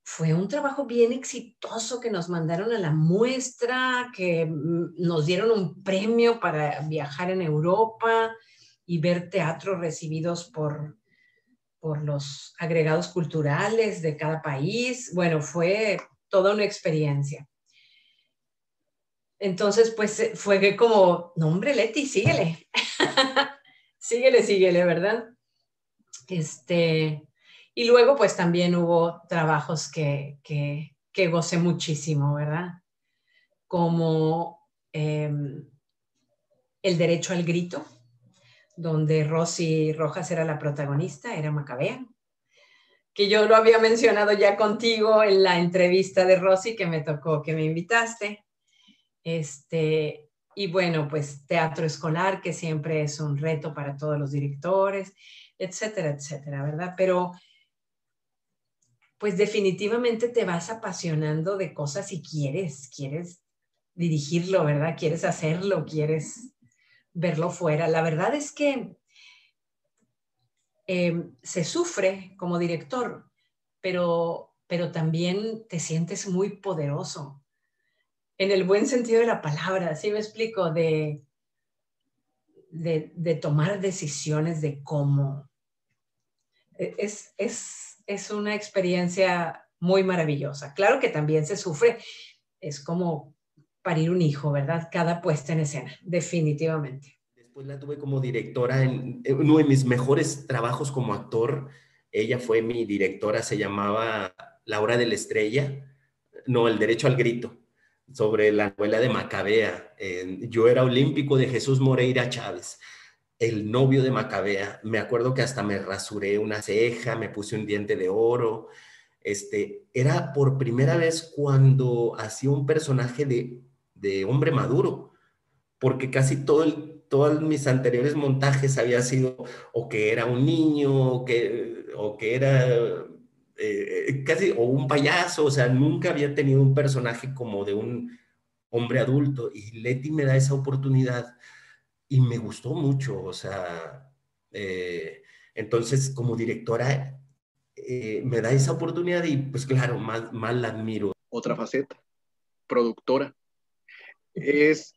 fue un trabajo bien exitoso que nos mandaron a la muestra, que mm, nos dieron un premio para viajar en Europa y ver teatros recibidos por, por los agregados culturales de cada país. Bueno, fue toda una experiencia. Entonces, pues fue como, no hombre, Leti, síguele. síguele, síguele, ¿verdad? Este, y luego pues también hubo trabajos que, que, que gocé muchísimo, ¿verdad? Como em, El derecho al grito, donde Rosy Rojas era la protagonista, era Macabea, que yo lo había mencionado ya contigo en la entrevista de Rosy que me tocó, que me invitaste. Este, y bueno, pues teatro escolar, que siempre es un reto para todos los directores, etcétera, etcétera, ¿verdad? Pero pues definitivamente te vas apasionando de cosas y quieres, quieres dirigirlo, ¿verdad? Quieres hacerlo, quieres verlo fuera. La verdad es que em, se sufre como director, pero, pero también te sientes muy poderoso en el buen sentido de la palabra, ¿sí me explico? De, de, tomar decisiones de cómo. E, es, es, es una experiencia muy maravillosa. Claro que también se sufre, es como parir un hijo, ¿verdad? Cada puesta en escena, definitivamente. Después la tuve como directora en uno de mis mejores trabajos como actor. Ella fue mi directora, se llamaba Laura de la Estrella, no, El Derecho al Grito sobre la novela de Macabea. yo era olímpico de Jesús Moreira Chávez. El novio de Macabea. Me acuerdo que hasta me rasuré una ceja, me puse un diente de oro. Este, era por primera vez cuando hacía un personaje de, de hombre maduro, porque casi todo todos mis anteriores montajes había sido o que era un niño, o que, o que era eh, casi, o un payaso, o sea, nunca había tenido un personaje como de un hombre adulto y Leti me da esa oportunidad y me gustó mucho, o sea, eh, entonces como directora eh, me da esa oportunidad y pues claro, más, más la admiro. Otra faceta, productora, es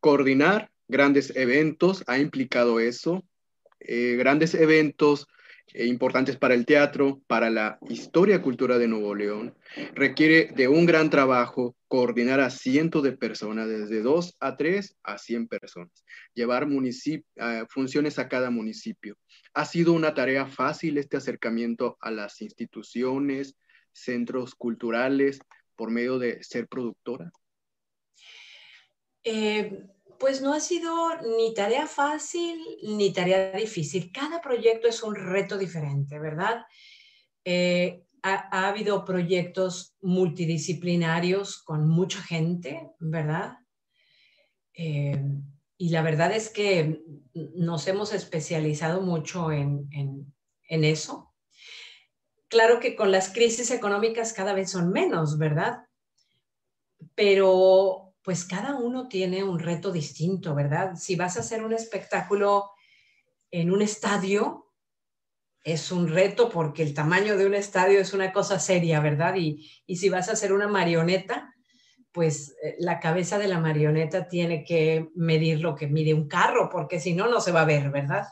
coordinar grandes eventos, ha implicado eso, grandes eventos eh, importantes para el teatro, para la historia cultura de Nuevo León. Requiere de un gran trabajo coordinar a cientos de personas, desde dos a tres a cien personas, llevar funciones a cada municipio. ¿Ha sido una tarea fácil este acercamiento a las instituciones, centros culturales, por medio de ser productora? Eh, pues no ha sido ni tarea fácil ni tarea difícil. Cada proyecto es un reto diferente, ¿verdad? Eh, ha, habido proyectos multidisciplinarios con mucha gente, ¿verdad? Eh, y la verdad es que nos hemos especializado mucho en, en eso. Claro que con las crisis económicas cada vez son menos, ¿verdad? Pero pues cada uno tiene un reto distinto, ¿verdad? Si vas a hacer un espectáculo en un estadio, es un reto porque el tamaño de un estadio es una cosa seria, ¿verdad? Y, si vas a hacer una marioneta, pues eh, la cabeza de la marioneta tiene que medir lo que mide un carro, porque si no, no se va a ver, ¿verdad?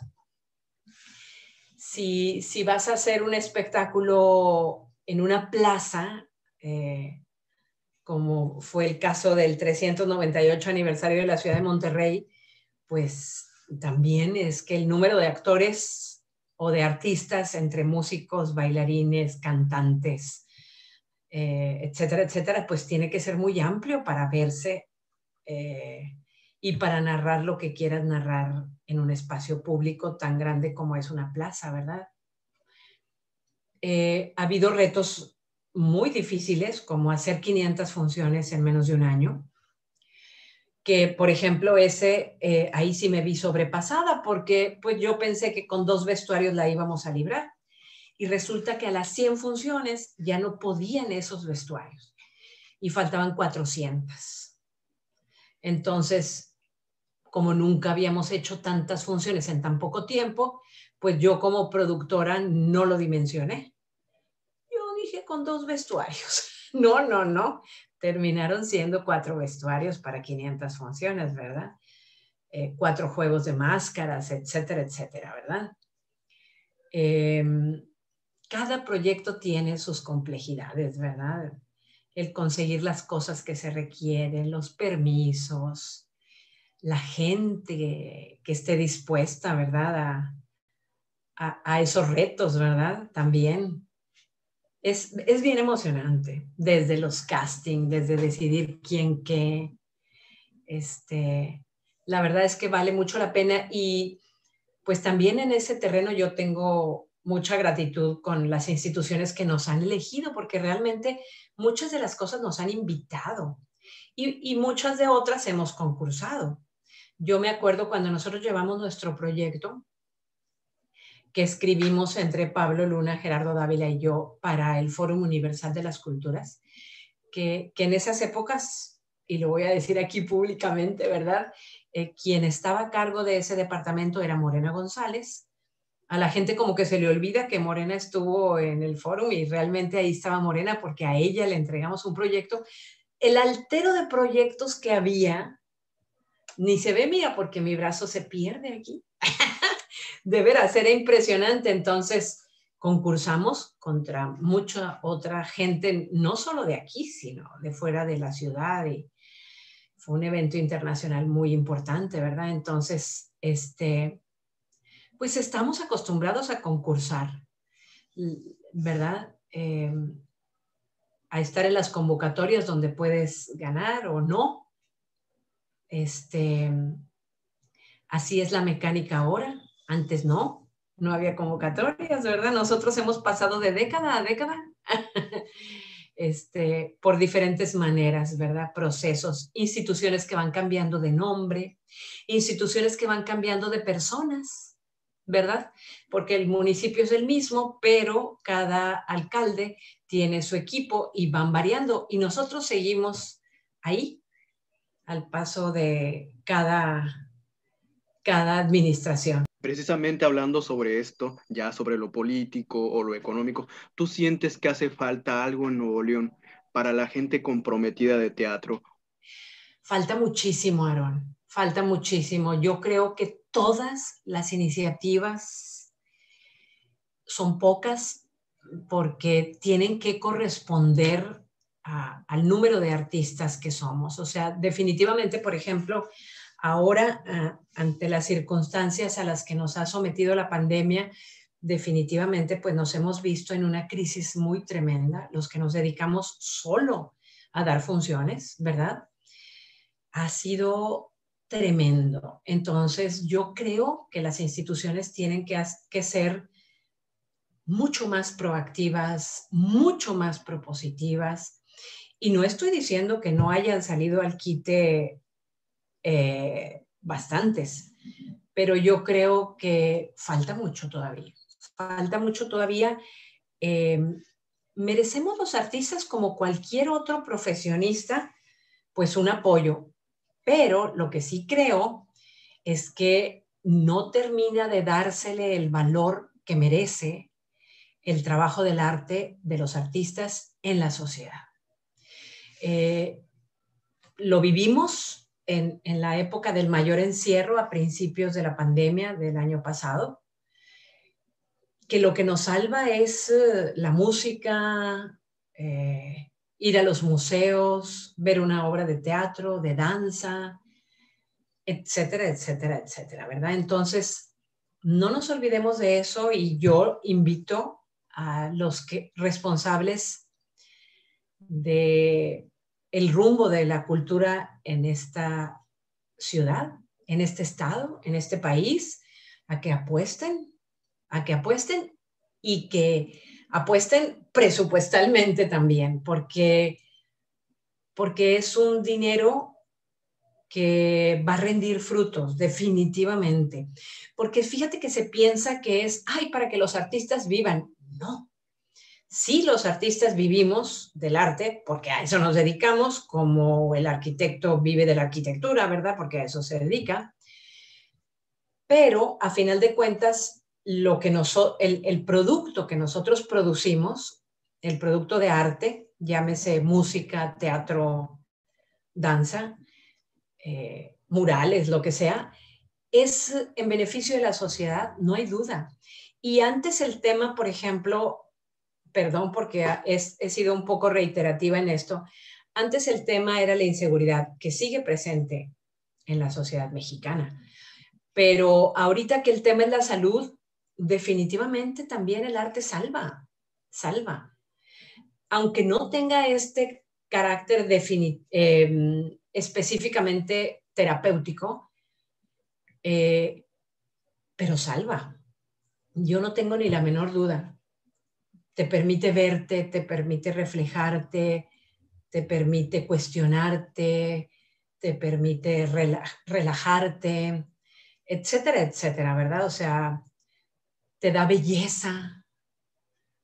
Si, si vas a hacer un espectáculo en una plaza, eh, como fue el caso del 398 aniversario de la ciudad de Monterrey, pues también es que el número de actores o de artistas entre músicos, bailarines, cantantes, eh, etcétera, etcétera, pues tiene que ser muy amplio para verse eh, y para narrar lo que quieras narrar en un espacio público tan grande como es una plaza, ¿verdad? Eh, ha habido retos muy difíciles, como hacer 500 funciones en menos de un año, que por ejemplo ese, eh, ahí sí me vi sobrepasada porque pues yo pensé que con dos vestuarios la íbamos a librar y resulta que a las 100 funciones ya no podían esos vestuarios y faltaban 400. Entonces, como nunca habíamos hecho tantas funciones en tan poco tiempo, pues yo como productora no lo dimensioné con dos vestuarios. No, no, no. Terminaron siendo cuatro vestuarios para 500 funciones, ¿verdad? Eh, cuatro juegos de máscaras, etcétera, etcétera, ¿verdad? Em, cada proyecto tiene sus complejidades, ¿verdad? El conseguir las cosas que se requieren, los permisos, la gente que esté dispuesta, ¿verdad? A, a esos retos, ¿verdad? También es, bien emocionante, desde los castings, desde decidir quién qué. Este, la verdad es que vale mucho la pena y pues también en ese terreno yo tengo mucha gratitud con las instituciones que nos han elegido, porque realmente muchas de las cosas nos han invitado y, y muchas de otras hemos concursado. Yo me acuerdo cuando nosotros llevamos nuestro proyecto, que escribimos entre Pablo Luna, Gerardo Dávila y yo para el Fórum Universal de las Culturas, que, en esas épocas, y lo voy a decir aquí públicamente, ¿verdad? Eh, quien estaba a cargo de ese departamento era Morena González. A la gente como que se le olvida que Morena estuvo en el fórum y realmente ahí estaba Morena porque a ella le entregamos un proyecto. El altero de proyectos que había, ni se ve, mira, porque mi brazo se pierde aquí. de veras, era impresionante. Entonces, concursamos contra mucha otra gente, no solo de aquí, sino de fuera de la ciudad. Y fue un evento internacional muy importante, ¿verdad? Entonces, este, pues estamos acostumbrados a concursar, ¿verdad? Em, a estar en las convocatorias donde puedes ganar o no. Este, Así es la mecánica ahora, antes no, no había convocatorias, ¿verdad? Nosotros hemos pasado de década a década este, por diferentes maneras, ¿verdad? Procesos, instituciones que van cambiando de nombre, instituciones que van cambiando de personas, ¿verdad? Porque el municipio es el mismo, pero cada alcalde tiene su equipo y van variando y nosotros seguimos ahí al paso de cada, cada administración. Precisamente hablando sobre esto, ya sobre lo político o lo económico, ¿tú sientes que hace falta algo en Nuevo León para la gente comprometida de teatro? Falta muchísimo, Aaron, falta muchísimo. Yo creo que todas las iniciativas son pocas porque tienen que corresponder al número de artistas que somos. O sea, definitivamente, por ejemplo, ahora, ah, ante las circunstancias a las que nos ha sometido la pandemia, definitivamente, pues nos hemos visto en una crisis muy tremenda, los que nos dedicamos solo a dar funciones, ¿verdad? Ha sido tremendo. Entonces, yo creo que las instituciones tienen que, que ser mucho más proactivas, mucho más propositivas. Y no estoy diciendo que no hayan salido al quite eh, bastantes, pero yo creo que falta mucho todavía. Falta mucho todavía. Em, merecemos los artistas como cualquier otro profesionista, pues un apoyo, pero lo que sí creo es que no termina de dársele el valor que merece el trabajo del arte de los artistas en la sociedad. Eh, lo vivimos en, la época del mayor encierro a principios de la pandemia del año pasado, que lo que nos salva es eh, la música, eh, ir a los museos, ver una obra de teatro, de danza, etcétera, etcétera, etcétera, ¿verdad? Entonces, no nos olvidemos de eso y yo invito a los que, responsables de el rumbo de la cultura en esta ciudad, en este estado, en este país, a que apuesten, a que apuesten y que apuesten presupuestalmente también, porque, porque es un dinero que va a rendir frutos, definitivamente. Porque fíjate que se piensa que es, ay, para que los artistas vivan. No, Sí, los artistas vivimos del arte, porque a eso nos dedicamos, como el arquitecto vive de la arquitectura, ¿verdad? Porque a eso se dedica. Pero a final de cuentas, lo que el, el producto que nosotros producimos, el producto de arte, llámese música, teatro, danza, eh, murales, lo que sea, es en beneficio de la sociedad, no hay duda. Y antes el tema, por ejemplo, perdón porque he sido un poco reiterativa en esto, antes el tema era la inseguridad, que sigue presente en la sociedad mexicana. Pero ahorita que el tema es la salud, definitivamente también el arte salva, salva. Aunque no tenga este carácter em, específicamente terapéutico, eh, pero salva. Yo no tengo ni la menor duda te permite verte, te permite reflejarte, te permite cuestionarte, te permite relajarte, etcétera, etcétera, ¿verdad? O sea, te da belleza.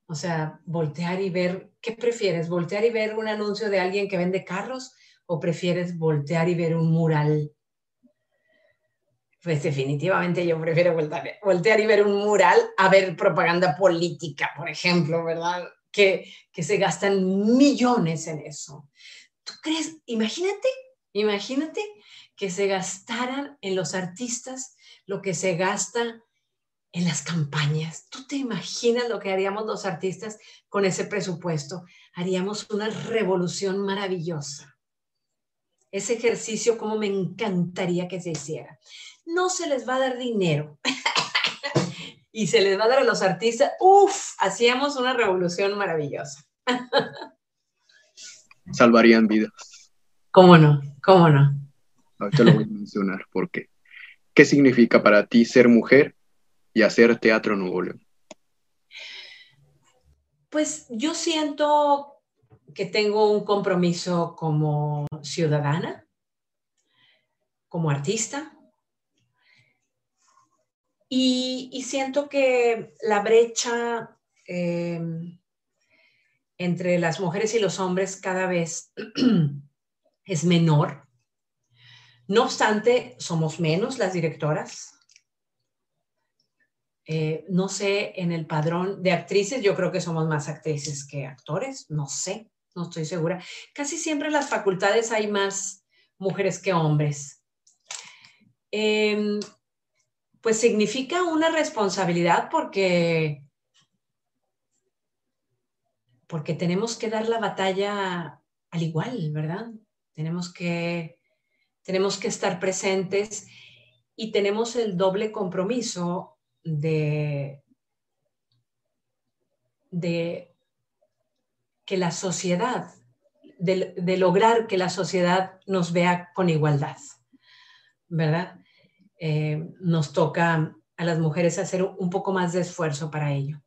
O sea, voltear y ver, ¿qué prefieres? ¿Voltear y ver un anuncio de alguien que vende carros o prefieres voltear y ver un mural pues definitivamente yo prefiero voltear, y ver un mural a ver propaganda política, por ejemplo, ¿verdad? Que, que se gastan millones en eso. ¿Tú crees? Imagínate, imagínate que se gastaran en los artistas lo que se gasta en las campañas. ¿Tú te imaginas lo que haríamos los artistas con ese presupuesto? Haríamos una revolución maravillosa. Ese ejercicio, como me encantaría que se hiciera no se les va a dar dinero. y se les va a dar a los artistas, uff, hacíamos una revolución maravillosa. Salvarían vidas. ¿Cómo no? ¿Cómo no? Ahorita lo voy a mencionar porque ¿Qué significa para ti ser mujer y hacer teatro Nuevo León? Pues yo siento que tengo un compromiso como ciudadana, como artista, y, siento que la brecha eh, entre las mujeres y los hombres cada vez es menor. No obstante, somos menos las directoras. Eh, no sé, en el padrón de actrices, yo creo que somos más actrices que actores, no sé, no estoy segura. Casi siempre en las facultades hay más mujeres que hombres. Em, pues significa una responsabilidad porque porque tenemos que dar la batalla al igual, ¿verdad? Tenemos que, tenemos que estar presentes y tenemos el doble compromiso de, de que la sociedad, de, lograr que la sociedad nos vea con igualdad, ¿verdad? Eh, nos toca a las mujeres hacer un poco más de esfuerzo para ello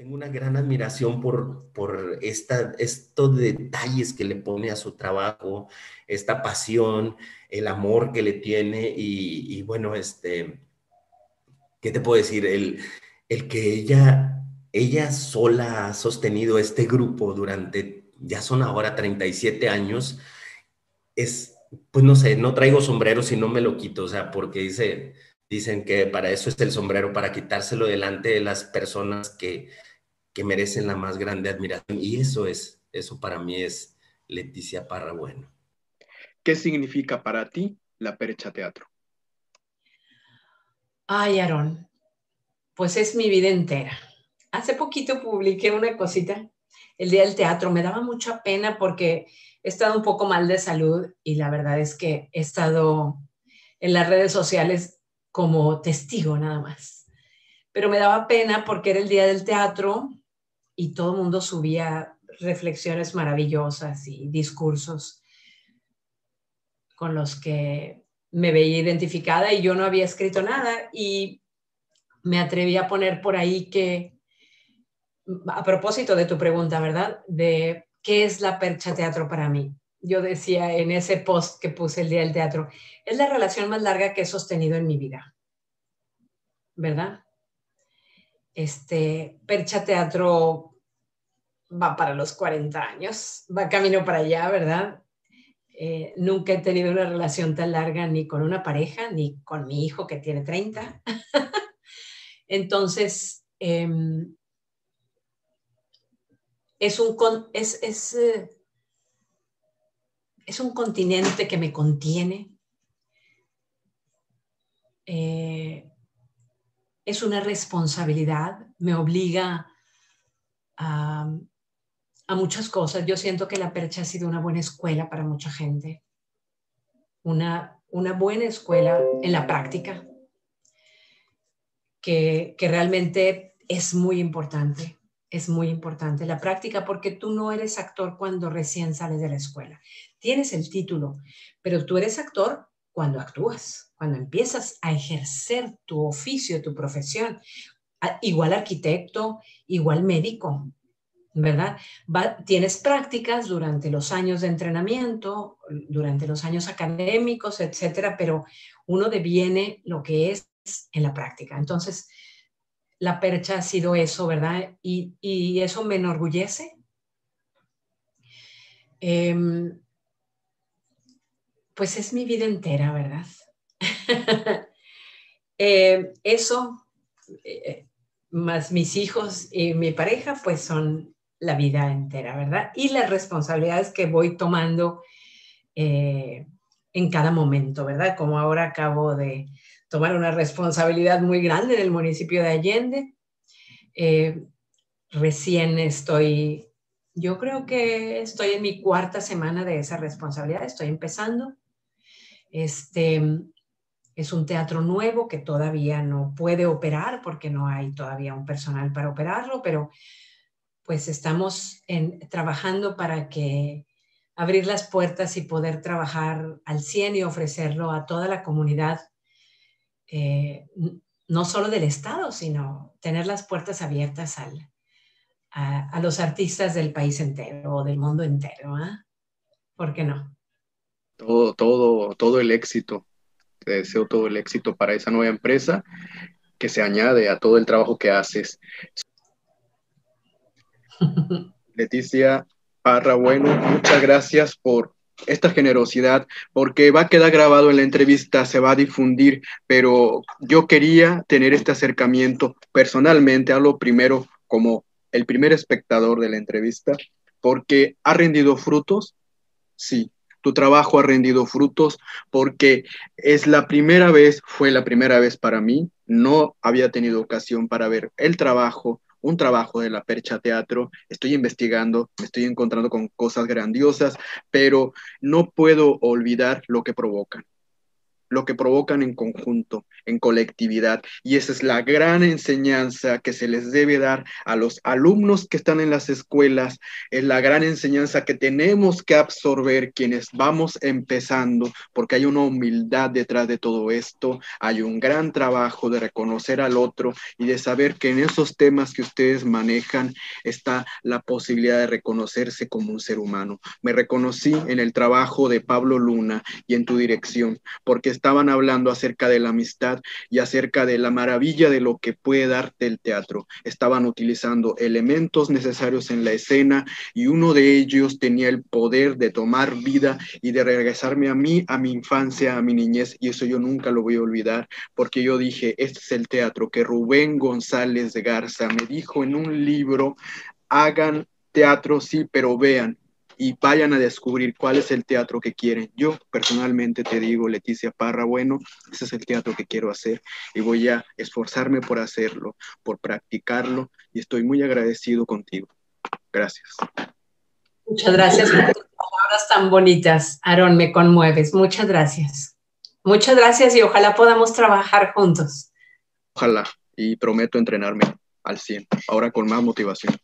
tengo una gran admiración por, por esta, estos detalles que le pone a su trabajo, esta pasión, el amor que le tiene y, bueno, este, ¿qué te puedo decir? El, el que ella, ella sola ha sostenido este grupo durante, ya son ahora 37 años, es, pues no sé, no traigo sombrero si no me lo quito, o sea, porque dice, dicen que para eso es el sombrero, para quitárselo delante de las personas que que merecen la más grande admiración. Y eso es, eso para mí es Leticia Parra Bueno. ¿Qué significa para ti la Percha Teatro? Ay, Aarón, pues es mi vida entera. Hace poquito publiqué una cosita, el Día del Teatro. Me daba mucha pena porque he estado un poco mal de salud y la verdad es que he estado en las redes sociales como testigo nada más. Pero me daba pena porque era el Día del Teatro y todo el mundo subía reflexiones maravillosas y discursos con los que me veía identificada y yo no había escrito nada y me atreví a poner por ahí que, a propósito de tu pregunta, ¿verdad? De qué es la percha teatro para mí. Yo decía en ese post que puse el día del teatro, es la relación más larga que he sostenido en mi vida, ¿verdad? Este, percha teatro va para los 40 años, va camino para allá, ¿verdad? Eh, nunca he tenido una relación tan larga ni con una pareja, ni con mi hijo que tiene 30. Entonces, em, es, un es, es, eh, es, un continente que me contiene. Eh, es una responsabilidad, me obliga a, a muchas cosas. Yo siento que la percha ha sido una buena escuela para mucha gente, una, una buena escuela en la práctica, que, que realmente es muy importante, es muy importante la práctica porque tú no eres actor cuando recién sales de la escuela. Tienes el título, pero tú eres actor cuando actúas, cuando empiezas a ejercer tu oficio, tu profesión. Igual arquitecto, igual médico, ¿verdad? tienes prácticas durante los años de entrenamiento, durante los años académicos, etcétera, pero uno deviene lo que es en la práctica. Entonces, la percha ha sido eso, ¿verdad? Y, eso me enorgullece. Em, pues es mi vida entera, ¿verdad? Eh, eso, eh, más mis hijos y mi pareja, pues son la vida entera, ¿verdad? Y las responsabilidades que voy tomando eh, en cada momento, ¿verdad? Como ahora acabo de tomar una responsabilidad muy grande en el municipio de Allende. Eh, recién estoy, yo creo que estoy en mi cuarta semana de esa responsabilidad, estoy empezando. Este es un teatro nuevo que todavía no puede operar porque no hay todavía un personal para operarlo, pero pues estamos trabajando para que abrir las puertas y poder trabajar al 100 y ofrecerlo a toda la comunidad eh, no solo del Estado, sino tener las puertas abiertas a, los artistas del país entero o del mundo entero. ¿ah? ¿Por qué no? Todo, todo, todo el éxito. Te deseo todo el éxito para esa nueva empresa que se añade a todo el trabajo que haces. Leticia Parra, bueno, muchas gracias por esta generosidad, porque va a quedar grabado en la entrevista, se va a difundir, pero yo quería tener este acercamiento personalmente, hablo primero como el primer espectador de la entrevista, porque ha rendido frutos, sí, tu trabajo ha rendido frutos porque es la primera vez, fue la primera vez para mí, no había tenido ocasión para ver el trabajo, un trabajo de la Percha Teatro, estoy investigando, me estoy encontrando con cosas grandiosas, pero no puedo olvidar lo que provocan lo que provocan en conjunto, en colectividad. Y esa es la gran enseñanza que se les debe dar a los alumnos que están en las escuelas, es la gran enseñanza que tenemos que absorber quienes vamos empezando, porque hay una humildad detrás de todo esto, hay un gran trabajo de reconocer al otro y de saber que en esos temas que ustedes manejan está la posibilidad de reconocerse como un ser humano. Me reconocí en el trabajo de Pablo Luna y en tu dirección, porque estaban hablando acerca de la amistad y acerca de la maravilla de lo que puede darte el teatro. Estaban utilizando elementos necesarios en la escena y uno de ellos tenía el poder de tomar vida y de regresarme a mí, a mi infancia, a mi niñez, y eso yo nunca lo voy a olvidar, porque yo dije, este es el teatro que Rubén González de Garza me dijo en un libro, hagan teatro, sí, pero vean, y vayan a descubrir cuál es el teatro que quieren. Yo personalmente te digo, Leticia Parra, bueno, ese es el teatro que quiero hacer y voy a esforzarme por hacerlo, por practicarlo y estoy muy agradecido contigo. Gracias. Muchas gracias por tus palabras tan bonitas. Aaron, me conmueves. Muchas gracias. Muchas gracias y ojalá podamos trabajar juntos. Ojalá y prometo entrenarme al 100, ahora con más motivación.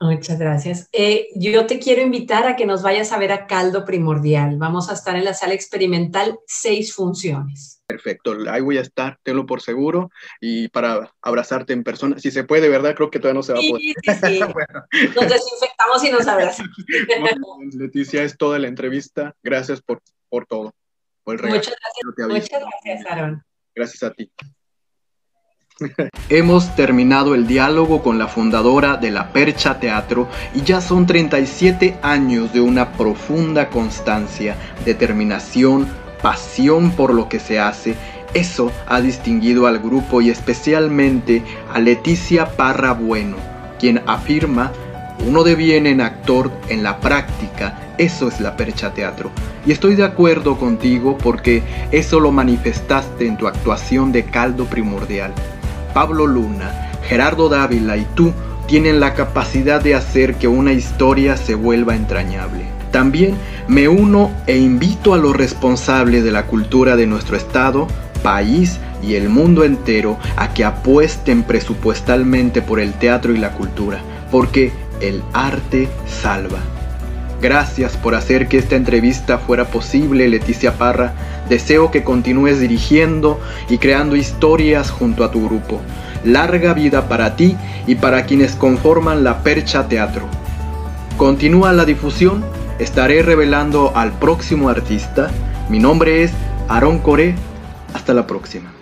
Muchas gracias. Eh, yo te quiero invitar a que nos vayas a ver a Caldo Primordial. Vamos a estar en la sala experimental, seis funciones. Perfecto, ahí voy a estar, tenlo por seguro, y para abrazarte en persona, si se puede, ¿verdad? Creo que todavía no se va a poder. Sí, sí. Nos desinfectamos y nos abrazamos. Leticia, es toda la entrevista. Gracias por, por todo. Por el Muchas gracias, Muchas gracias, Aaron. Gracias a ti. Hemos terminado el diálogo con la fundadora de la Percha Teatro y ya son 37 años de una profunda constancia, determinación, pasión por lo que se hace. Eso ha distinguido al grupo y especialmente a Leticia Parra Bueno, quien afirma, uno deviene en actor en la práctica, eso es la Percha Teatro. Y estoy de acuerdo contigo porque eso lo manifestaste en tu actuación de caldo primordial. Pablo Luna, Gerardo Dávila y tú tienen la capacidad de hacer que una historia se vuelva entrañable. También me uno e invito a los responsables de la cultura de nuestro estado, país y el mundo entero a que apuesten presupuestalmente por el teatro y la cultura, porque el arte salva. Gracias por hacer que esta entrevista fuera posible, Leticia Parra. Deseo que continúes dirigiendo y creando historias junto a tu grupo. Larga vida para ti y para quienes conforman la Percha Teatro. Continúa la difusión, estaré revelando al próximo artista. Mi nombre es Aaron Coré. Hasta la próxima.